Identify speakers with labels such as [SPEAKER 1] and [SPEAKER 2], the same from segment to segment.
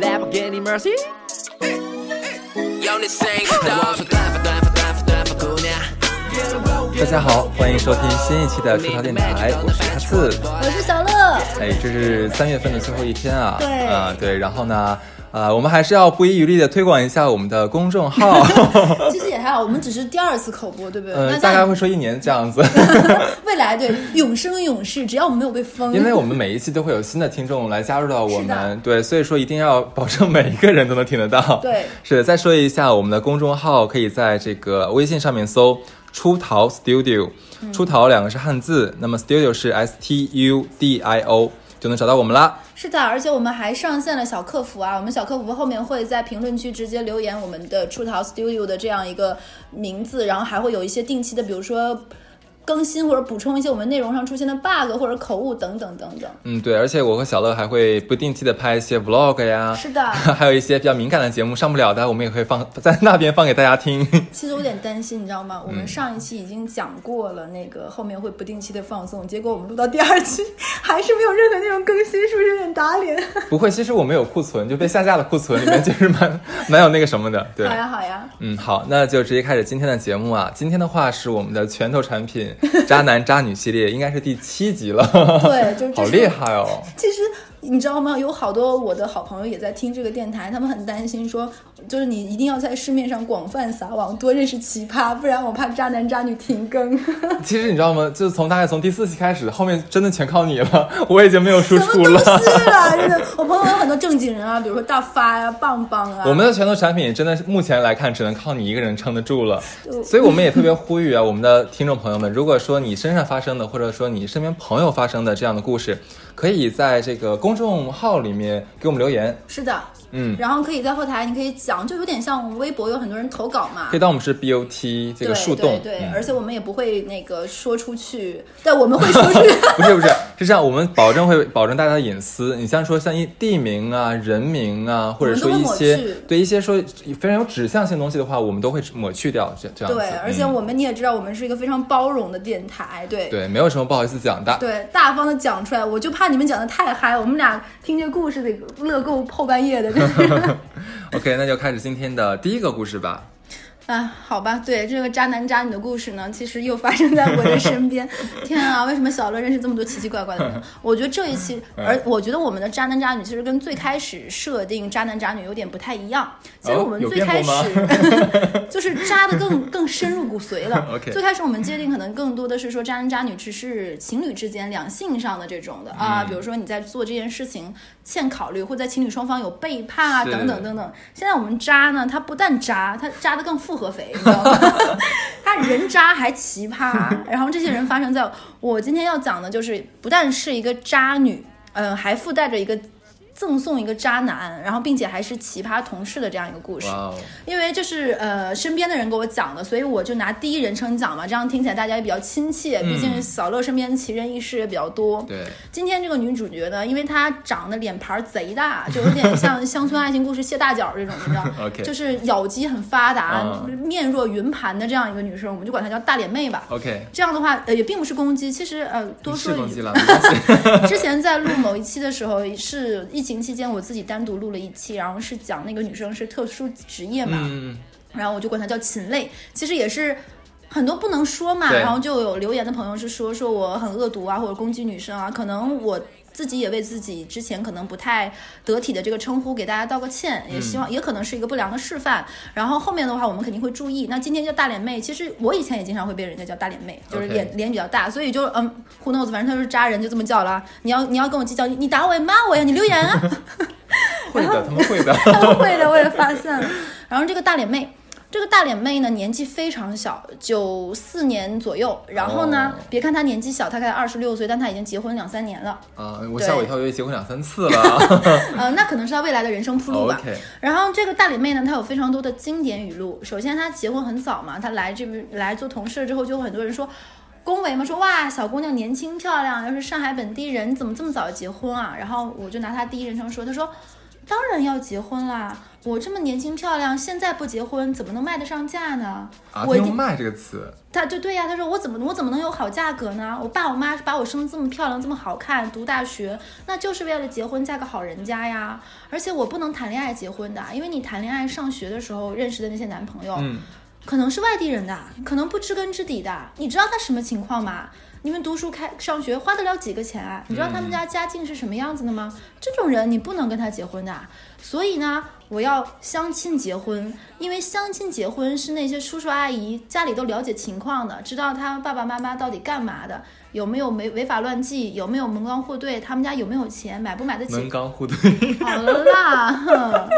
[SPEAKER 1] Lamborghini Mercy。有你声音的，我说短发短发短发短发姑娘。
[SPEAKER 2] 大家好，欢迎收听新一期的出逃电台，我是哈次。
[SPEAKER 3] 我是小乐。
[SPEAKER 2] 哎，这是三月份的最后一天啊。
[SPEAKER 3] 对
[SPEAKER 2] 啊、对，然后呢，呃，我们还是要不遗余力的推广一下我们的公众号。
[SPEAKER 3] 其实也还好，我们只是第二次口播，对不对？
[SPEAKER 2] 呃，
[SPEAKER 3] 那
[SPEAKER 2] 大概会说一年这样子，
[SPEAKER 3] 未来对永生永世，只要我们没有被封，
[SPEAKER 2] 因为我们每一期都会有新的听众来加入到我们，对，所以说一定要保证每一个人都能听得到。
[SPEAKER 3] 对
[SPEAKER 2] 是再说一下我们的公众号，可以在这个微信上面搜“出逃 Studio”，出
[SPEAKER 3] 嗯
[SPEAKER 2] 逃两个是汉字，那么 Studio 是 S T U D I O，就能找到我们啦。
[SPEAKER 3] 是的，而且我们还上线了小客服啊，我们小客服后面会在评论区直接留言我们的出逃 Studio 的这样一个名字，然后还会有一些定期的，比如说更新或者补充一些我们内容上出现的 bug 或者口误等等等等。
[SPEAKER 2] 嗯，对，而且我和小乐还会不定期的拍一些 Vlog 呀，
[SPEAKER 3] 是的
[SPEAKER 2] 还有一些比较敏感的节目上不了的，我们也会放 在那边放给大家听。
[SPEAKER 3] 其实我有点担心，你知道吗？我
[SPEAKER 2] 嗯
[SPEAKER 3] 们上一期已经讲过了，那个后面会不定期的放送，结果我们录到第二期 还是没有任何内容更新，是不是有点打脸？
[SPEAKER 2] 不会，其实我们有库存，就被下架的库存里面就是蛮蛮有那个什么的，对
[SPEAKER 3] 好。呀好呀，
[SPEAKER 2] 嗯，好，那就直接开始今天的节目啊。今天的话是我们的拳头产品渣男渣女系列，应该是第七集了。
[SPEAKER 3] 对就是
[SPEAKER 2] 好厉害哦。
[SPEAKER 3] 其实你知道吗？有好多我的好朋友也在听这个电台，他们很担心说，就是你一定要在市面上广泛撒网，多认识奇葩，不然我怕渣男渣女停更。
[SPEAKER 2] 其实你知道吗？就是从大概从第四期开始，后面真的全靠你了，我已经没有输出了。
[SPEAKER 3] 西啦？真的，我朋友有很多正经人啊，比如说大发呀、棒棒啊。
[SPEAKER 2] 我们的拳头产品真的是目前来看，只能靠你一个人撑得住了。所以我们也特别呼吁啊，我们的听众朋友们，如果说你身上发生的，或者说你身边朋友发生的这样的故事，可以在这个公众号里面给我们留言。
[SPEAKER 3] 是的，
[SPEAKER 2] 嗯，
[SPEAKER 3] 然后可以在后台，你可以讲，就有点像我们微博有很多人投稿嘛
[SPEAKER 2] 可以。当我们是 BOT 这个树洞。
[SPEAKER 3] 对对对，
[SPEAKER 2] 嗯
[SPEAKER 3] 而且我们也不会那个说出去，但我们会说出去。
[SPEAKER 2] 不 是不是，是这样，我们保证会保证大家的隐私。你像说像一地名啊、人名啊，或者说一些对一些说非常有指向性的东西的话，我们都会抹去掉。这这样。
[SPEAKER 3] 对，而且
[SPEAKER 2] 嗯
[SPEAKER 3] 我们你也知道，我们是一个非常包容的电台，对
[SPEAKER 2] 对没有什么不好意思讲的。
[SPEAKER 3] 对，大方的讲出来。我就怕你们讲的太嗨，我们俩听这故事得乐够后半夜的。
[SPEAKER 2] OK，那就开始今天的第一个故事吧。
[SPEAKER 3] 啊，好吧，对这个渣男渣女的故事呢，其实又发生在我的身边。天啊，为什么小乐认识这么多奇奇怪怪的人？我觉得这一期，
[SPEAKER 2] 嗯
[SPEAKER 3] 而我觉得我们的渣男渣女其实跟最开始设定渣男渣女有点不太一样。其实
[SPEAKER 2] 哦
[SPEAKER 3] 我们
[SPEAKER 2] 有
[SPEAKER 3] 最开始 就是渣的更更深入骨髓了。
[SPEAKER 2] OK
[SPEAKER 3] 最开始我们界定可能更多的是说渣男渣女只是情侣之间两性上的这种的啊，
[SPEAKER 2] 嗯
[SPEAKER 3] 比如说你在做这件事情欠考虑，或在情侣双方有背叛啊等等等等。现在我们渣呢，他不但渣，他渣的更复合肥，你知道吗？他人渣还奇葩，然后这些人发生在我今天要讲的，就是不但是一个渣女，呃，还附带着一个赠送一个渣男，然后并且还是奇葩同事的这样一个故事因为这是呃身边的人给我讲的，所以我就拿第一人称讲嘛，这样听起来大家也比较亲切。毕竟小乐身边奇人异事也比较多。
[SPEAKER 2] 对，
[SPEAKER 3] 今天这个女主角呢，因为她长得脸盘贼大，就有点像乡村爱情故事谢大脚这种，你知道 就是咬肌很发达、
[SPEAKER 2] 嗯
[SPEAKER 3] 面若云盘的这样一个女生，我们就管她叫大脸妹吧。
[SPEAKER 2] OK，
[SPEAKER 3] 这样的话，呃，也并不是攻击，其实呃，多说一句。之前在录某一期的时候，是疫情期间我自己单独录了一期，然后是讲那个女生是特殊职业嘛，
[SPEAKER 2] 嗯，
[SPEAKER 3] 然后我就管她叫禽类，其实也是。很多不能说嘛，然后就有留言的朋友是说说我很恶毒啊，或者攻击女生啊，可能我自己也为自己之前可能不太得体的这个称呼给大家道个歉，也希望、也可能是一个不良的示范。然后后面的话我们肯定会注意。那今天叫大脸妹，其实我以前也经常会被人家叫大脸妹，就是脸脸比较大，所以就嗯，who knows，反正他就是渣人，就这么叫了。你要你要跟我计较，你你打我呀，骂我呀，你留言啊。
[SPEAKER 2] 会的，他们会的。
[SPEAKER 3] 他们会的，我也发现了。然后这个大脸妹，这个大脸妹呢年纪非常小，九四年左右。然后呢，
[SPEAKER 2] 哦
[SPEAKER 3] 别看她年纪小，她才二十六岁，但她已经结婚两三年了。
[SPEAKER 2] 啊，我吓我一跳，以为结婚两三次了。
[SPEAKER 3] 呃，那可能是她未来的人生铺路吧。然后这个大脸妹呢，她有非常多的经典语录。首先，她结婚很早嘛，她来这边来做同事之后，就有很多人说。恭维嘛，说哇，小姑娘年轻漂亮，又是上海本地人，你怎么这么早就结婚啊？然后我就拿她第一人称说，她说当然要结婚啦！我这么年轻漂亮，现在不结婚怎么能卖得上价呢？
[SPEAKER 2] 啊，
[SPEAKER 3] 我
[SPEAKER 2] 用卖这个词，
[SPEAKER 3] 他就对呀、他说我怎么我怎么能有好价格呢？我爸我妈把我生得这么漂亮，这么好看，读大学，那就是为了结婚嫁个好人家呀。而且我不能谈恋爱结婚的，因为你谈恋爱上学的时候认识的那些男朋友，
[SPEAKER 2] 嗯，
[SPEAKER 3] 可能是外地人的，可能不知根知底的。你知道他什么情况吗？你们读书开上学花得了几个钱啊？你知道他们家家境是什么样子的吗？这种人你不能跟他结婚的。所以呢，我要相亲结婚，因为相亲结婚是那些叔叔阿姨家里都了解情况的，知道他爸爸妈妈到底干嘛的，有没有违违法乱纪，有没有门当户对，他们家有没有钱，买不买得起
[SPEAKER 2] 门当户对，
[SPEAKER 3] 好了啦，哼！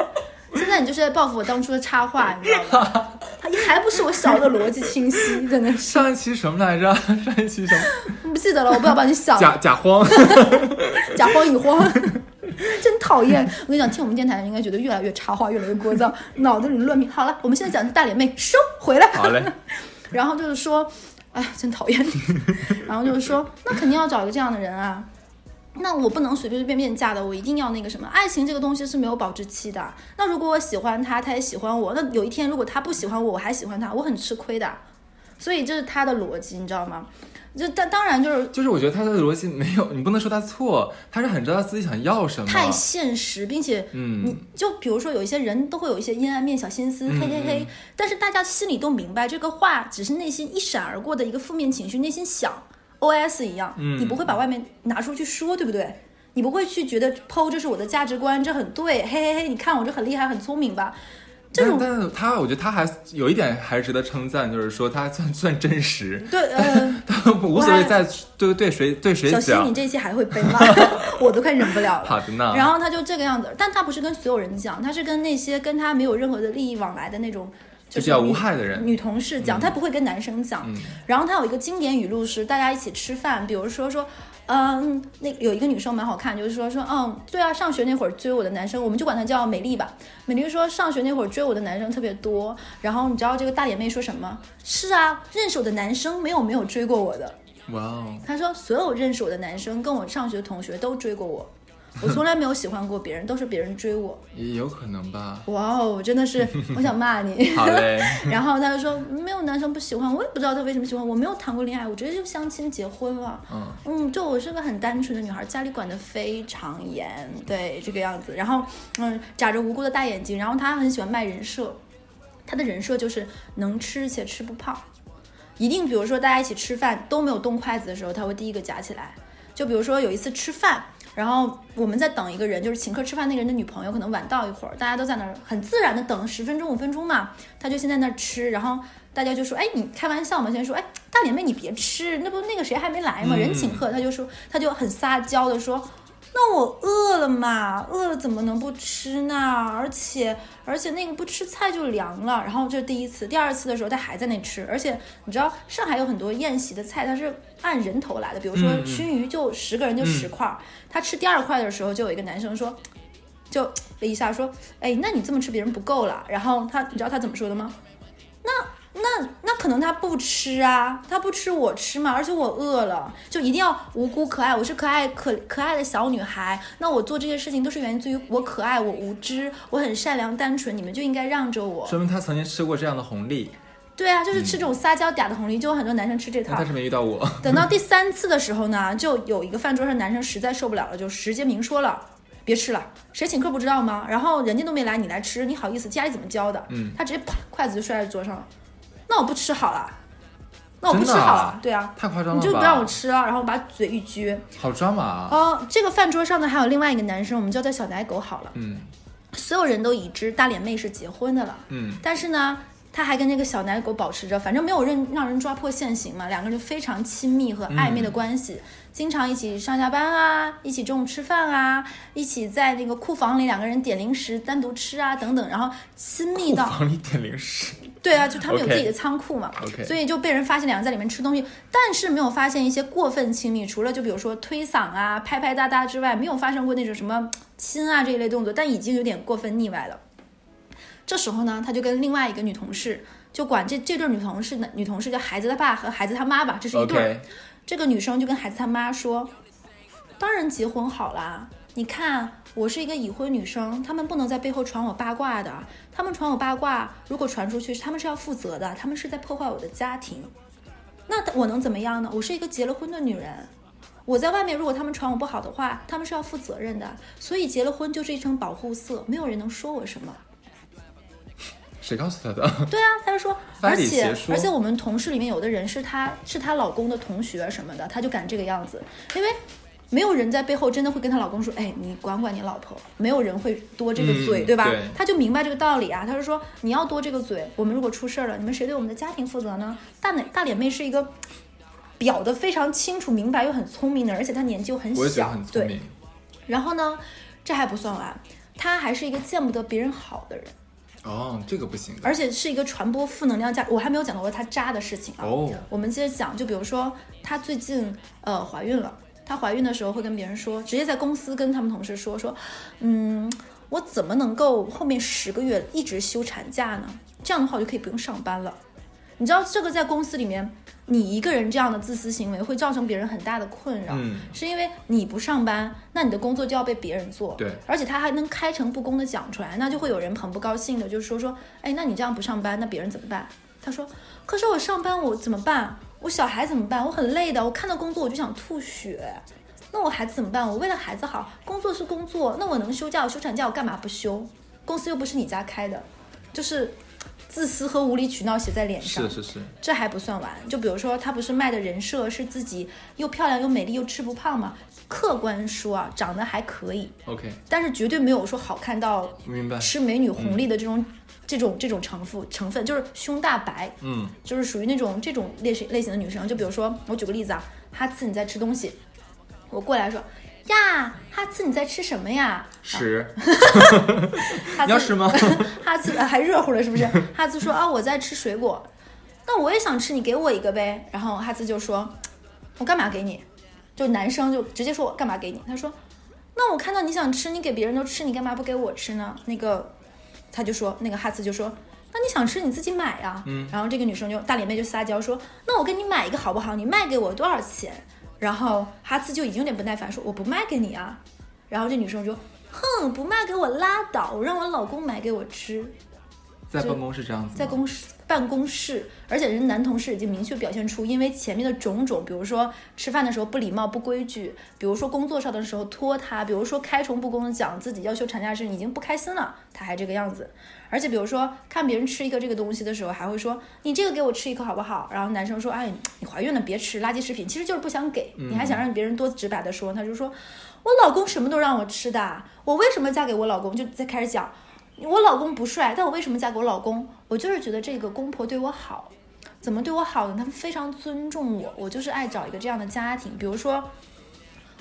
[SPEAKER 3] 现在你就是在报复我当初的插话，你知道吗？还还不是我小的逻辑清晰，真的是
[SPEAKER 2] 上一期什么来着？上一期什么？
[SPEAKER 3] 不记得了，我不要帮你想，
[SPEAKER 2] 假假慌，
[SPEAKER 3] 假慌乙慌，真讨厌！我跟你讲，听我们电台的人应该觉得越来越插话，越来越聒噪，脑子里乱迷。好了，我们现在讲的是大脸妹，收回来。
[SPEAKER 2] 好嘞，
[SPEAKER 3] 然后就是说，哎，真讨厌。然后就是说，那肯定要找一个这样的人啊。那我不能随随便便嫁的，我一定要那个什么。爱情这个东西是没有保质期的。那如果我喜欢他，他也喜欢我，那有一天如果他不喜欢我，我还喜欢他，我很吃亏的。所以这是他的逻辑，你知道吗？就当当然就是
[SPEAKER 2] 就是我觉得他的逻辑没有，你不能说他错，他是很知道自己想要什么。
[SPEAKER 3] 太现实，并且
[SPEAKER 2] 嗯
[SPEAKER 3] 你就比如说有一些人都会有一些阴暗面、小心思，嘿嘿嘿，但是大家心里都明白，这个话只是内心一闪而过的一个负面情绪，内心想 OS 一样，
[SPEAKER 2] 嗯
[SPEAKER 3] 你不会把外面拿出去说，对不对？你不会去觉得剖这是我的价值观，这很对，嘿嘿嘿，你看我这很厉害、很聪明吧？这种
[SPEAKER 2] 但但是他，我觉得他还有一点还是值得称赞，就是说他算 算真实，
[SPEAKER 3] 对，呃，
[SPEAKER 2] 他无所谓在对对谁对谁
[SPEAKER 3] 小新，你。这一期还会被骂？我都快忍不了了。
[SPEAKER 2] 好的呢，
[SPEAKER 3] 然后他就这个样子，但他不是跟所有人讲，他是跟那些跟他没有任何的利益往来的那种，
[SPEAKER 2] 就是比较无害的人
[SPEAKER 3] 女同事讲，她不会跟男生讲。然后她有一个经典语录是，大家一起吃饭，比如说说。嗯，那有一个女生蛮好看，就是说说，嗯，对啊，上学那会儿追我的男生，我们就管她叫美丽吧。美丽说，上学那会儿追我的男生特别多。然后你知道这个大脸妹说什么？是啊，认识我的男生没有没有追过我的。
[SPEAKER 2] 哇哦，
[SPEAKER 3] 她说，所有认识我的男生跟我上学的同学都追过我，我从来没有喜欢过别人，都是别人追我。
[SPEAKER 2] 也有可能吧。
[SPEAKER 3] 哇哦，真的是，我想骂你。
[SPEAKER 2] 好嘞，
[SPEAKER 3] 然后他就说，没有男生不喜欢，我也不知道他为什么喜欢我，没有谈过恋爱，我直接就相亲结婚了。
[SPEAKER 2] 嗯
[SPEAKER 3] 嗯，就我是个很单纯的女孩，家里管得非常严，对这个样子。然后，嗯，眨着无辜的大眼睛，然后他很喜欢卖人设，他的人设就是能吃且吃不胖，一定比如说大家一起吃饭都没有动筷子的时候，他会第一个夹起来。就比如说有一次吃饭，然后我们在等一个人，就是请客吃饭那个人的女朋友可能晚到一会儿，大家都在那儿很自然的等十分钟五分钟嘛，他就先在那儿吃，然后大家就说，哎，你开玩笑嘛？先说，哎，大脸妹你别吃，那不那个谁还没来嘛，人请客，他就说，他就很撒娇的说。那我饿了嘛，饿了怎么能不吃呢？而且而且那个不吃菜就凉了。然后这是第一次，第二次的时候他还在那吃，而且你知道上海有很多宴席的菜，它是按人头来的，比如说熏鱼就十个人就十块儿。他吃第二块的时候，就有一个男生说，就了一下说，哎，那你这么吃别人不够了。然后他你知道他怎么说的吗？那那那可能他不吃啊，他不吃我吃嘛，而且我饿了，就一定要无辜可爱。我是可爱可可爱的小女孩，那我做这些事情都是源自于我可爱，我无知，我很善良单纯，你们就应该让着我。
[SPEAKER 2] 说明他曾经吃过这样的红利，
[SPEAKER 3] 对啊，就是吃这种撒娇嗲的红利，就有很多男生吃这套
[SPEAKER 2] 但他。是没遇到我。
[SPEAKER 3] 等到第三次的时候呢，就有一个饭桌上男生实在受不了了，就直接明说了。别吃了，谁请客不知道吗？然后人家都没来，你来吃，你好意思？家里怎么教的？
[SPEAKER 2] 嗯，
[SPEAKER 3] 他直接啪筷子就摔在桌上了。那我不吃好了，那我不吃好了，对啊，
[SPEAKER 2] 太夸张了？
[SPEAKER 3] 你就不让我吃了，然后把嘴一撅。
[SPEAKER 2] 好抓马啊！
[SPEAKER 3] 哦，这个饭桌上呢还有另外一个男生，我们叫他小奶狗好了。
[SPEAKER 2] 嗯
[SPEAKER 3] 所有人都已知大脸妹是结婚的了，
[SPEAKER 2] 嗯，
[SPEAKER 3] 但是呢，他还跟那个小奶狗保持着，反正没有人让人抓破现行嘛，两个人就非常亲密和暧昧的关系，经常一起上下班啊，一起中午吃饭啊，一起在那个库房里两个人点零食单独吃啊等等，然后亲密到
[SPEAKER 2] 库
[SPEAKER 3] 到
[SPEAKER 2] 房里点零食，
[SPEAKER 3] 对啊，就他们有自己的仓库嘛所以就被人发现两个在里面吃东西，但是没有发现一些过分亲密，除了就比如说推搡啊、拍拍哒哒之外，没有发生过那种什么亲啊这一类动作，但已经有点过分腻歪了。这时候呢，他就跟另外一个女同事，就管这这对女同事呢，女同事叫孩子他爸和孩子他妈吧，这是一对这个女生就跟孩子他妈说：“当然结婚好啦，你看我是一个已婚女生，他们不能在背后传我八卦的，他们传我八卦，如果传出去，他们是要负责的，他们是在破坏我的家庭。那我能怎么样呢？我是一个结了婚的女人，我在外面，如果他们传我不好的话，他们是要负责任的。所以结了婚就是一层保护色，没有人能说我什么。
[SPEAKER 2] 谁告诉他的？
[SPEAKER 3] 对啊，他就说，而且而且我们同事里面有的人是她是她老公的同学什么的，她就敢这个样子，因为没有人在背后真的会跟她老公说，哎，你管管你老婆，没有人会多这个嘴，
[SPEAKER 2] 嗯
[SPEAKER 3] 对吧
[SPEAKER 2] 对？
[SPEAKER 3] 她就明白这个道理啊，她就说你要多这个嘴，我们如果出事儿了，你们谁对我们的家庭负责呢？大脸大脸妹是一个表的非常清楚明白又很聪明的人，而且她年纪又很小对，
[SPEAKER 2] 明。
[SPEAKER 3] 然后呢，这还不算完，她还是一个见不得别人好的人。
[SPEAKER 2] 哦，这个不行。
[SPEAKER 3] 而且是一个传播负能量价，我还没有讲到过她渣的事情啊。
[SPEAKER 2] 哦
[SPEAKER 3] 我们接着讲，就比如说她最近呃怀孕了，她怀孕的时候会跟别人说，直接在公司跟他们同事说说，嗯，我怎么能够后面十个月一直休产假呢？这样的话我就可以不用上班了。你知道这个在公司里面，你一个人这样的自私行为会造成别人很大的困扰，
[SPEAKER 2] 嗯
[SPEAKER 3] 是因为你不上班，那你的工作就要被别人做，
[SPEAKER 2] 对
[SPEAKER 3] 而且他还能开诚布公的讲出来，那就会有人很不高兴的，就是说说，哎，那你这样不上班，那别人怎么办？他说，可是我上班我怎么办？我小孩怎么办？我很累的，我看到工作我就想吐血。那我孩子怎么办？我为了孩子好，工作是工作，那我能休假，我休产假，我干嘛不休？公司又不是你家开的，就是自私和无理取闹写在脸上。
[SPEAKER 2] 是是是，
[SPEAKER 3] 这还不算完，就比如说他不是卖的人设是自己又漂亮又美丽又吃不胖吗？客观说啊，长得还可以
[SPEAKER 2] ，OK，
[SPEAKER 3] 但是绝对没有说好看到
[SPEAKER 2] 明白。
[SPEAKER 3] 吃美女红利的这种、这种这种成分成分，就是胸大白，
[SPEAKER 2] 嗯，
[SPEAKER 3] 就是属于那种这种类型类型的女生。就比如说，我举个例子啊，哈次你在吃东西，我过来说呀，哈次你在吃什么呀？
[SPEAKER 2] 屎，
[SPEAKER 3] 哈兹
[SPEAKER 2] 你要吃吗？
[SPEAKER 3] 哈次呃还热乎了是不是？哈兹说啊我在吃水果，那我也想吃，你给我一个呗。然后哈兹就说，我干嘛给你？就男生就直接说我干嘛给你？他说，那我看到你想吃，你给别人都吃，你干嘛不给我吃呢？那个他就说，那个哈兹就说。那你想吃你自己买呀、
[SPEAKER 2] 嗯
[SPEAKER 3] 然后这个女生就大脸妹就撒娇说：“那我给你买一个好不好？你卖给我多少钱？”然后哈兹就已经有点不耐烦说：“我不卖给你啊。”然后这女生说：“哼，不卖给我拉倒，我让我老公买给我吃。”
[SPEAKER 2] 在办公室这样子，
[SPEAKER 3] 在公室办公室，而且人男同事已经明确表现出，因为前面的种种，比如说吃饭的时候不礼貌、不规矩，比如说工作上的时候拖沓，比如说开诚布公的讲自己要休产假时已经不开心了，他还这个样子。而且比如说看别人吃一个这个东西的时候，还会说你这个给我吃一口好不好？然后男生说哎你怀孕了别吃垃圾食品，其实就是不想给，你还想让别人多直白的说，他就说我老公什么都让我吃的，我为什么嫁给我老公？就在开始讲。我老公不帅，但我为什么嫁给我老公？我就是觉得这个公婆对我好，怎么对我好呢？他们非常尊重我，我就是爱找一个这样的家庭。比如说，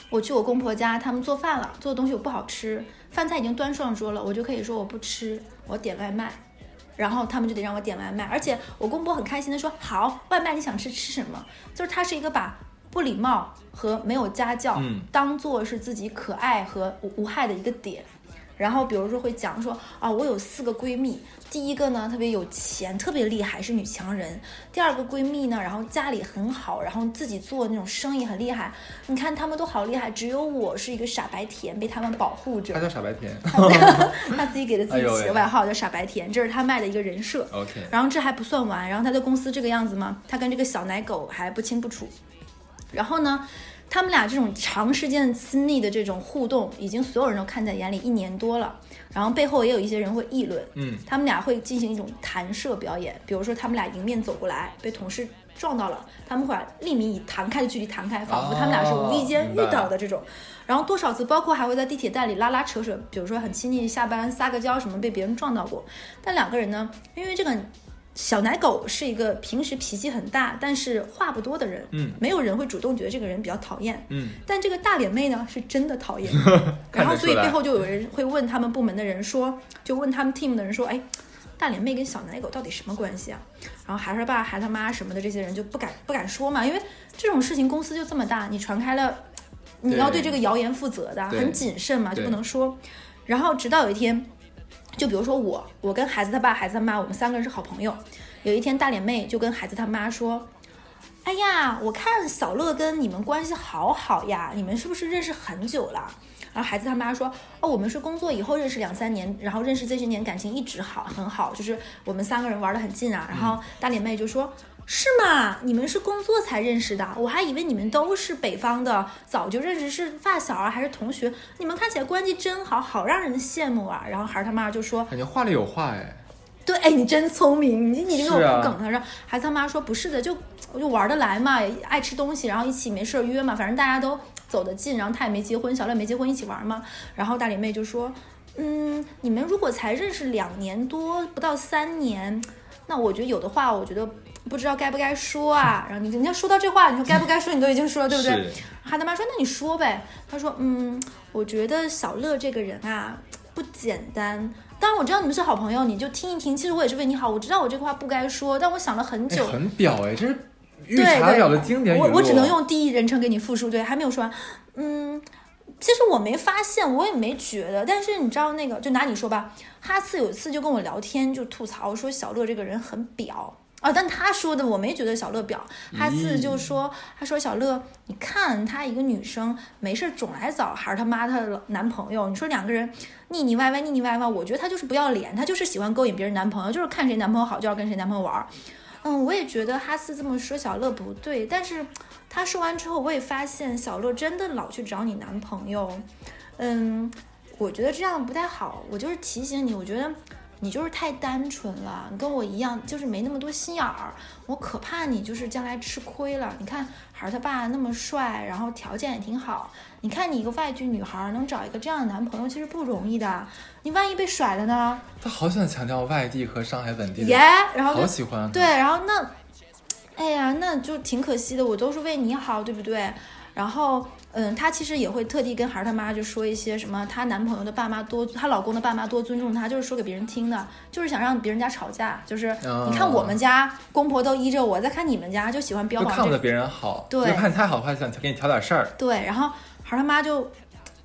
[SPEAKER 3] 我去我公婆家，他们做饭了，做的东西我不好吃，饭菜已经端上桌了，我就可以说我不吃，我点外卖，然后他们就得让我点外卖，而且我公婆很开心的说好，外卖你想吃吃什么？就是他是一个把不礼貌和没有家教
[SPEAKER 2] 嗯
[SPEAKER 3] 当做是自己可爱和无无害的一个点。然后比如说会讲说啊，我有四个闺蜜，第一个呢特别有钱，特别厉害，是女强人；第二个闺蜜呢，然后家里很好，然后自己做那种生意很厉害。你看她们都好厉害，只有我是一个傻白甜，被他们保护着
[SPEAKER 2] 她。叫傻白甜。
[SPEAKER 3] 她自己给的自己起的外号叫傻白甜，这是她卖的一个人设。
[SPEAKER 2] OK，
[SPEAKER 3] 然后这还不算完，然后她在公司这个样子嘛，她跟这个小奶狗还不清不楚。然后呢，他们俩这种长时间的亲密的这种互动，已经所有人都看在眼里一年多了。然后背后也有一些人会议论，
[SPEAKER 2] 嗯，
[SPEAKER 3] 他们俩会进行一种弹射表演，比如说他们俩迎面走过来，被同事撞到了，他们会把立米以弹开的距离弹开，仿佛他们俩是无意间遇到的这种。然后多少次，包括还会在地铁站里拉拉扯扯，比如说很亲近，下班撒个娇什么，被别人撞到过。但两个人呢，因为这个小奶狗是一个平时脾气很大，但是话不多的人，
[SPEAKER 2] 嗯
[SPEAKER 3] 没有人会主动觉得这个人比较讨厌，
[SPEAKER 2] 嗯，
[SPEAKER 3] 但这个大脸妹呢，是真的讨厌。然后，所以背后就有人会问他们部门的人说，就问他们 team 的人说，哎，大脸妹跟小奶狗到底什么关系啊？然后孩他爸、孩他妈什么的这些人就不敢不敢说嘛，因为这种事情公司就这么大，你传开了，你要对这个谣言负责的，很谨慎嘛，就不能说。然后直到有一天，就比如说我，我跟孩子他爸、孩子他妈，我们三个人是好朋友。有一天，大脸妹就跟孩子他妈说：“哎呀，我看小乐跟你们关系好好呀，你们是不是认识很久了？”然后孩子他妈说：“哦，我们是工作以后认识两三年，然后认识这些年感情一直好很好，就是我们三个人玩得很近啊。”然后大脸妹就说：“是吗？你们是工作才认识的？我还以为你们都是北方的，早就认识，是发小啊还是同学？你们看起来关系真好，好让人羡慕啊。”然后孩儿他妈就说：“
[SPEAKER 2] 感觉话里有话哎。
[SPEAKER 3] 对，哎，你真聪明，你你这个不梗他说，孩子他妈说不是的，就我就玩得来嘛，爱吃东西，然后一起没事儿约嘛，反正大家都走得近，然后他也没结婚，小乐没结婚，一起玩嘛。然后大脸妹就说，嗯，你们如果才认识两年多，不到三年，那我觉得有的话，我觉得不知道该不该说啊。然后你人家说到这话，你说该不该说，你都已经说了，对不对？
[SPEAKER 2] 是
[SPEAKER 3] 孩子妈说：“那你说呗。”他说：“嗯，我觉得小乐这个人啊不简单。当然我知道你们是好朋友，你就听一听。其实我也是为你好，我知道我这个话不该说，但我想了很
[SPEAKER 2] 哎，
[SPEAKER 3] 久。
[SPEAKER 2] 很表哎，这是御
[SPEAKER 3] 对
[SPEAKER 2] 茶
[SPEAKER 3] 对，
[SPEAKER 2] 婊的经典。
[SPEAKER 3] 我我只能用第一人称给你复述，对，还没有说完。嗯，其实我没发现，我也没觉得，但是你知道那个，就拿你说吧，哈次有一次就跟我聊天，就吐槽说小乐这个人很表。啊，但他说的我没觉得小乐表，哈次就说，他说小乐，你看他一个女生没事总来找孩儿他妈她的男朋友，你说两个人腻腻歪歪腻腻歪歪，我觉得他就是不要脸，他就是喜欢勾引别人男朋友，就是看谁男朋友好就要跟谁男朋友玩。嗯，我也觉得哈斯这么说小乐不对，但是他说完之后，我也发现小乐真的老去找你男朋友，嗯，我觉得这样不太好。我就是提醒你，我觉得你就是太单纯了，你跟我一样，就是没那么多心眼儿。我可怕你就是将来吃亏了。你看孩儿他爸那么帅，然后条件也挺好，你看你一个外郡女孩儿能找一个这样的男朋友，其实不容易的。你万一被甩了呢？
[SPEAKER 2] 他好喜欢强调外地和上海本地的，
[SPEAKER 3] 耶、然后就
[SPEAKER 2] 好喜欢啊。
[SPEAKER 3] 对，然后那，哎呀，那就挺可惜的，我都是为你好，对不对？然后，嗯，她其实也会特地跟孩儿他妈就说一些什么，她男朋友的爸妈多，她老公的爸妈多尊重她，就是说给别人听的，就是想让别人家吵架，就是、
[SPEAKER 2] 哦
[SPEAKER 3] 你看我们家公婆都依着我，再看你们家就喜欢标
[SPEAKER 2] 就
[SPEAKER 3] 榜这个，
[SPEAKER 2] 看不得别人好，
[SPEAKER 3] 对
[SPEAKER 2] 就看你太好的话，想给你挑点事儿。
[SPEAKER 3] 对，然后孩儿他妈就。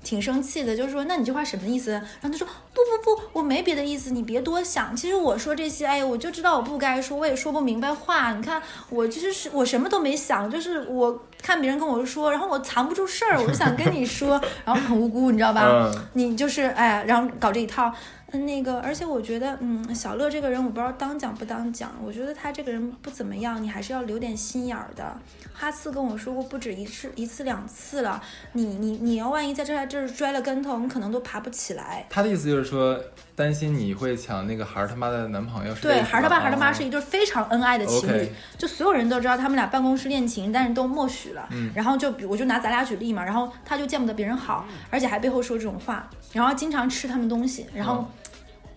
[SPEAKER 3] 挺生气的，就是说，那你这话什么意思？然后他说，不不不，我没别的意思，你别多想。其实我说这些，哎，我就知道我不该说，我也说不明白话。你看，我就是我什么都没想，就是我看别人跟我说，然后我藏不住事儿，我就想跟你说，然后很无辜，你知道吧？
[SPEAKER 2] 嗯
[SPEAKER 3] 你就是哎，然后搞这一套。嗯，那个，而且我觉得，嗯，小乐这个人，我不知道当讲不当讲。我觉得他这个人不怎么样，你还是要留点心眼儿的。哈次跟我说过不止一次、一次两次了。你你你要万一在这儿这儿摔了跟头，你可能都爬不起来。
[SPEAKER 2] 他的意思就是说，担心你会抢那个孩儿他妈的男朋友。
[SPEAKER 3] 对，孩儿他爸、孩儿他妈是一对非常恩爱的情侣就所有人都知道他们俩办公室恋情，但是都默许了。
[SPEAKER 2] 嗯
[SPEAKER 3] 然后就比我就拿咱俩举例嘛，然后他就见不得别人好，而且还背后说这种话，然后经常吃他们东西，然后
[SPEAKER 2] 嗯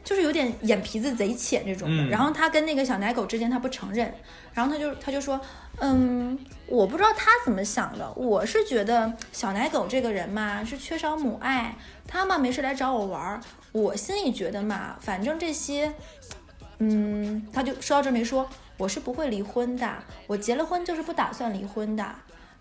[SPEAKER 3] 就是有点眼皮子贼浅这种的。
[SPEAKER 2] 嗯
[SPEAKER 3] 然后他跟那个小奶狗之间他不承认，然后他就他就说，嗯，我不知道他怎么想的，我是觉得小奶狗这个人嘛是缺少母爱，他嘛没事来找我玩儿，我心里觉得嘛，反正这些。嗯，他就说到这没说，我是不会离婚的，我结了婚就是不打算离婚的。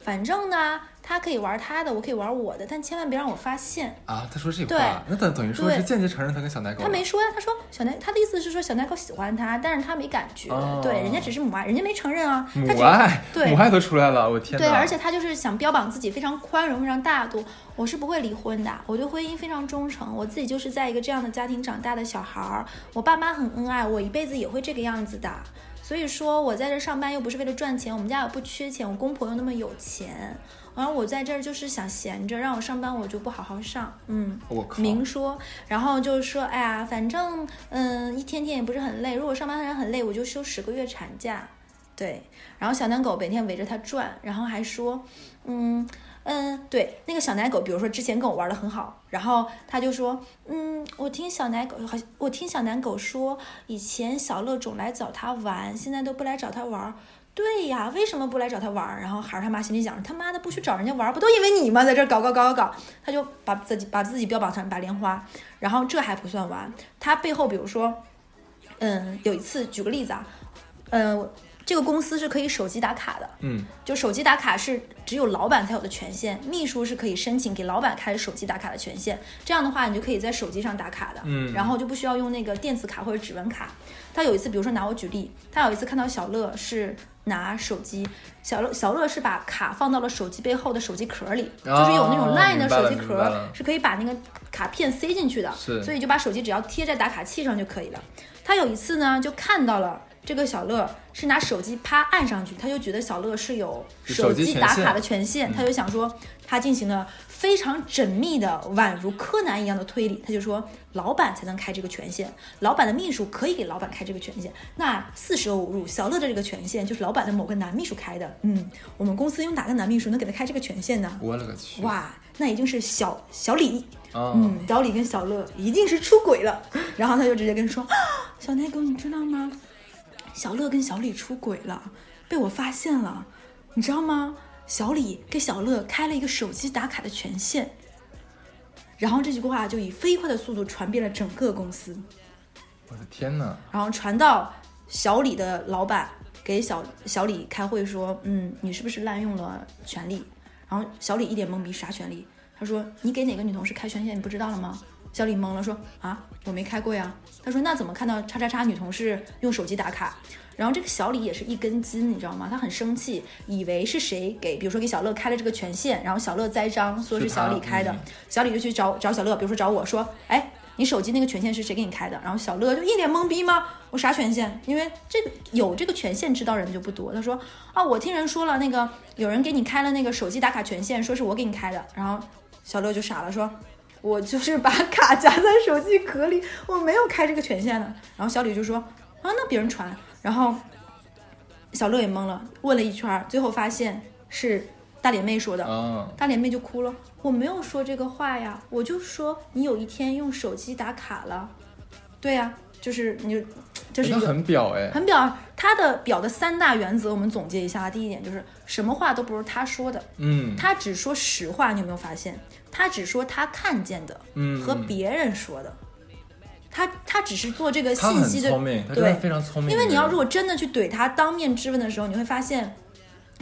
[SPEAKER 3] 反正呢，他可以玩他的，我可以玩我的，但千万别让我发现。
[SPEAKER 2] 啊，他说这
[SPEAKER 3] 对
[SPEAKER 2] 话，那等等于说是间接承认他跟小奶狗。
[SPEAKER 3] 他没说呀，他说小奶，他的意思是说小奶狗喜欢他，但是他没感觉，
[SPEAKER 2] 哦
[SPEAKER 3] 对，人家只是母爱，人家没承认啊，
[SPEAKER 2] 母爱，
[SPEAKER 3] 对
[SPEAKER 2] 母爱都出来了，我天
[SPEAKER 3] 对，而且他就是想标榜自己非常宽容、非常大度。我是不会离婚的，我对婚姻非常忠诚。我自己就是在一个这样的家庭长大的小孩儿，我爸妈很恩爱，我一辈子也会这个样子的。所以说我在这上班又不是为了赚钱，我们家也不缺钱，我公婆又那么有钱，然后我在这儿就是想闲着，让我上班我就不好好上，嗯。
[SPEAKER 2] 我靠，
[SPEAKER 3] 明说，然后就是说，哎呀，反正嗯，一天天也不是很累。如果上班人很累，我就休十个月产假。对，然后小奶狗每天围着它转，然后还说，嗯嗯，对，那个小奶狗，比如说之前跟我玩的很好，然后他就说，嗯，我听小奶狗，好像我听小奶狗说，以前小乐总来找他玩，现在都不来找他玩。对呀，为什么不来找他玩？然后孩儿他妈心里想，他妈的不去找人家玩，不都因为你吗？在这搞搞搞搞搞，他就把自己把自己标榜成白莲花，然后这还不算完，他背后比如说，嗯，有一次举个例子啊，嗯，这个公司是可以手机打卡的，
[SPEAKER 2] 嗯，
[SPEAKER 3] 就手机打卡是只有老板才有的权限，秘书是可以申请给老板开手机打卡的权限。这样的话，你就可以在手机上打卡的，
[SPEAKER 2] 嗯。
[SPEAKER 3] 然后就不需要用那个电子卡或者指纹卡。他有一次，比如说拿我举例，他有一次看到小乐是拿手机，小乐小乐是把卡放到了手机背后的手机壳里，
[SPEAKER 2] 哦
[SPEAKER 3] 就是有那种 LINE 的手机壳是可以把那个卡片塞进去的，
[SPEAKER 2] 是。
[SPEAKER 3] 所以就把手机只要贴在打卡器上就可以了。他有一次呢，就看到了这个小乐是拿手机啪按上去，他就觉得小乐是有手机打卡的权限，他就想说他进行了非常缜密的宛如柯南一样的推理，他就说老板才能开这个权限，老板的秘书可以给老板开这个权限。那四舍五入，小乐的这个权限就是老板的某个男秘书开的。嗯，我们公司用哪个男秘书能给他开这个权限呢？
[SPEAKER 2] 我勒个去！
[SPEAKER 3] 哇，那一定是小小李。
[SPEAKER 2] 啊，
[SPEAKER 3] 嗯，小李跟小乐一定是出轨了，然后他就直接跟说：“啊小奶狗，你知道吗？小乐跟小李出轨了，被我发现了，你知道吗？小李给小乐开了一个手机打卡的权限。”然后这句话就以飞快的速度传遍了整个公司，
[SPEAKER 2] 我的天哪！
[SPEAKER 3] 然后传到小李的老板给小小李开会说：“嗯，你是不是滥用了权利？”然后小李一脸懵逼，啥权利？他说：“你给哪个女同事开权限，你不知道了吗？”小李懵了，说：“啊，我没开过呀。”他说：“那怎么看到叉叉叉女同事用手机打卡？”然后这个小李也是一根筋，你知道吗？他很生气，以为是谁给，比如说给小乐开了这个权限，然后小乐栽赃说是小李开的，小李就去找找小乐，比如说找我说：“哎，你手机那个权限是谁给你开的？”然后小乐就一脸懵逼吗？我啥权限？因为这个有这个权限知道人就不多。他说：“啊，我听人说了，那个有人给你开了那个手机打卡权限，说是我给你开的。”然后小乐就傻了，说：“我就是把卡夹在手机壳里，我没有开这个权限的。”然后小李就说：“啊，那别人传。”然后小乐也懵了，问了一圈，最后发现是大脸妹说的。
[SPEAKER 2] 啊，
[SPEAKER 3] 大脸妹就哭了，我没有说这个话呀，我就说你有一天用手机打卡了，对呀、就是你就就是
[SPEAKER 2] 很表哎，
[SPEAKER 3] 很表，他的表的三大原则，我们总结一下。第一点就是什么话都不是他说的，
[SPEAKER 2] 嗯
[SPEAKER 3] 他只说实话，你有没有发现？他只说他看见的
[SPEAKER 2] 嗯，
[SPEAKER 3] 和别人说的，他他只是做这个信息的对
[SPEAKER 2] 非常聪明。
[SPEAKER 3] 因为你要如果真的去怼他，当面质问的时候，你会发现，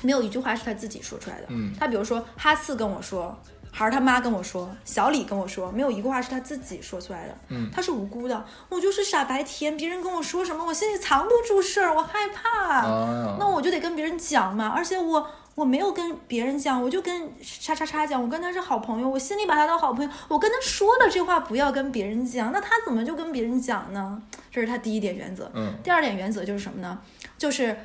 [SPEAKER 3] 没有一句话是他自己说出来的。
[SPEAKER 2] 嗯
[SPEAKER 3] 他比如说哈次跟我说，孩儿他妈跟我说，小李跟我说，没有一个话是他自己说出来的。
[SPEAKER 2] 嗯
[SPEAKER 3] 他是无辜的，我就是傻白甜，别人跟我说什么，我心里藏不住事儿，我害怕。
[SPEAKER 2] 啊，
[SPEAKER 3] 那我就得跟别人讲嘛，而且我我没有跟别人讲，我就跟叉叉叉讲，我跟他是好朋友，我心里把他当好朋友，我跟他说了这话不要跟别人讲，那他怎么就跟别人讲呢？这是他第一点原则。
[SPEAKER 2] 嗯
[SPEAKER 3] 第二点原则就是什么呢？就是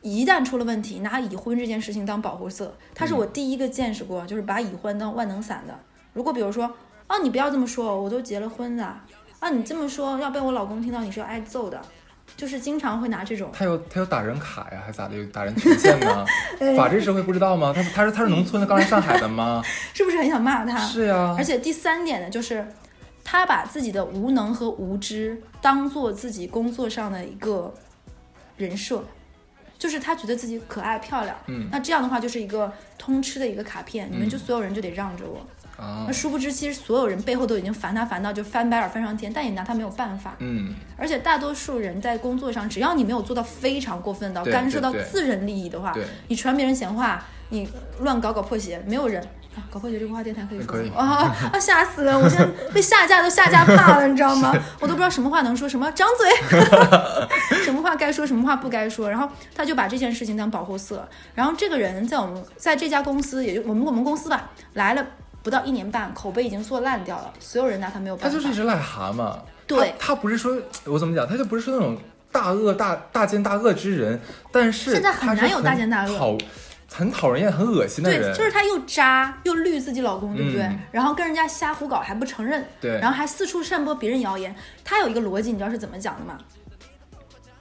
[SPEAKER 3] 一旦出了问题，拿已婚这件事情当保护色，他是我第一个见识过，就是把已婚当万能伞的。如果比如说，啊，你不要这么说，我都结了婚的，啊，你这么说要被我老公听到，你是要挨揍的，就是经常会拿这种。
[SPEAKER 2] 他有他有打人卡呀，还咋的？有打人权限吗？法治社会不知道吗？他他是他是农村的，刚来上海的吗？
[SPEAKER 3] 是不是很想骂他？
[SPEAKER 2] 是呀
[SPEAKER 3] 而，且第三点呢，就是他把自己的无能和无知当做自己工作上的一个人设，就是他觉得自己可爱漂亮。
[SPEAKER 2] 嗯
[SPEAKER 3] 那这样的话就是一个通吃的一个卡片，你们就所有人就得让着我。
[SPEAKER 2] 啊
[SPEAKER 3] 那，殊不知，其实所有人背后都已经烦他烦到就翻白眼翻上天，但也拿他没有办法。
[SPEAKER 2] 嗯，
[SPEAKER 3] 而且大多数人在工作上，只要你没有做到非常过分到干涉到自人利益的话
[SPEAKER 2] 对，
[SPEAKER 3] 你传别人闲话，你乱搞搞破鞋，没有人。啊，搞破鞋这个话电台可以说
[SPEAKER 2] 可以
[SPEAKER 3] 吗啊啊！吓死了！我现在被下架都下架怕了，你知道吗？我都不知道什么话能说，什么张嘴，什么话该说，什么话不该说。然后他就把这件事情当保护色。然后这个人在我们在这家公司，也就我们我们公司吧，来了不到一年半，口碑已经做烂掉了，所有人拿他没有办法。
[SPEAKER 2] 他就是一只癞蛤蟆。
[SPEAKER 3] 对
[SPEAKER 2] 他，他不是说我怎么讲，他就不是说那种大恶大大奸大恶之人，但是
[SPEAKER 3] 现在很难有大奸大恶
[SPEAKER 2] 讨很讨人厌、很恶心的
[SPEAKER 3] 对，就是她又渣又绿自己老公，对不对？
[SPEAKER 2] 嗯
[SPEAKER 3] 然后跟人家瞎胡搞还不承认，
[SPEAKER 2] 对
[SPEAKER 3] 然后还四处散播别人谣言。她有一个逻辑，你知道是怎么讲的吗？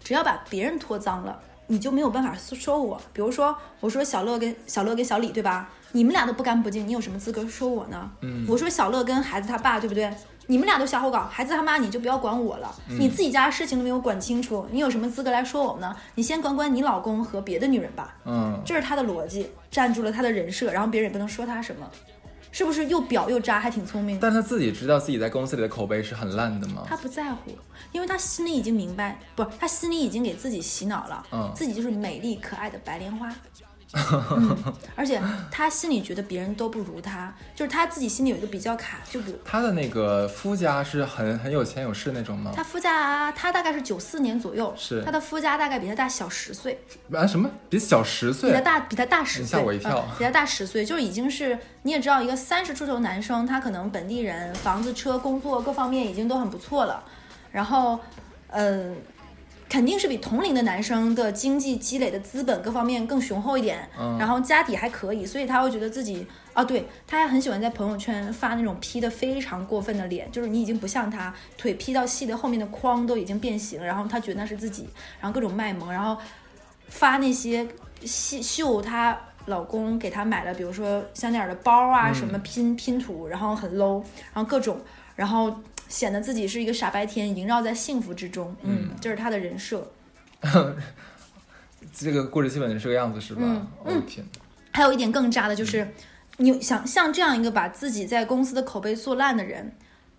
[SPEAKER 3] 只要把别人拖脏了，你就没有办法说我。比如说，我说小乐跟小乐跟小李，对吧？你们俩都不干不净，你有什么资格说我呢？
[SPEAKER 2] 嗯
[SPEAKER 3] 我说小乐跟孩子他爸，对不对？你们俩都瞎胡搞，孩子他妈你就不要管我了，
[SPEAKER 2] 嗯
[SPEAKER 3] 你自己家的事情都没有管清楚，你有什么资格来说我们呢？你先管管你老公和别的女人吧。
[SPEAKER 2] 嗯，
[SPEAKER 3] 这是他的逻辑，站住了他的人设，然后别人也不能说他什么，是不是又表又渣，还挺聪明？
[SPEAKER 2] 但他自己知道自己在公司里的口碑是很烂的吗？
[SPEAKER 3] 他不在乎，因为他心里已经明白，不，他心里已经给自己洗脑了，
[SPEAKER 2] 嗯
[SPEAKER 3] 自己就是美丽可爱的白莲花，嗯，而且他心里觉得别人都不如他，就是他自己心里有一个比较卡，就比如
[SPEAKER 2] 他的那个夫家是很很有钱有势那种吗？
[SPEAKER 3] 他夫家，他大概是九四年左右，
[SPEAKER 2] 是
[SPEAKER 3] 他的夫家大概比他大小十岁，
[SPEAKER 2] 啊什么比小十岁？
[SPEAKER 3] 比他大比他大十岁，
[SPEAKER 2] 吓我一跳
[SPEAKER 3] 嗯比他大十岁，就已经是你也知道，一个三十出头男生，他可能本地人，房子、车、工作各方面已经都很不错了，然后，呃，肯定是比同龄的男生的经济积累的资本各方面更雄厚一点，
[SPEAKER 2] 嗯。
[SPEAKER 3] 然后家底还可以，所以他会觉得自己啊，对，他还很喜欢在朋友圈发那种 P 的非常过分的脸，就是你已经不像他，腿 P 到细的后面的框都已经变形，然后他觉得那是自己，然后各种卖萌，然后发那些秀秀她老公给她买了，比如说香奈儿的包啊，
[SPEAKER 2] 嗯
[SPEAKER 3] 什么拼拼图，然后很 low，然后各种，然后显得自己是一个傻白甜，萦绕在幸福之中，嗯，这是他的人设。
[SPEAKER 2] 这个故事基本是这个样子是吧？
[SPEAKER 3] 嗯？
[SPEAKER 2] 我的天，
[SPEAKER 3] 还有一点更渣的就是，你想像这样一个把自己在公司的口碑做烂的人，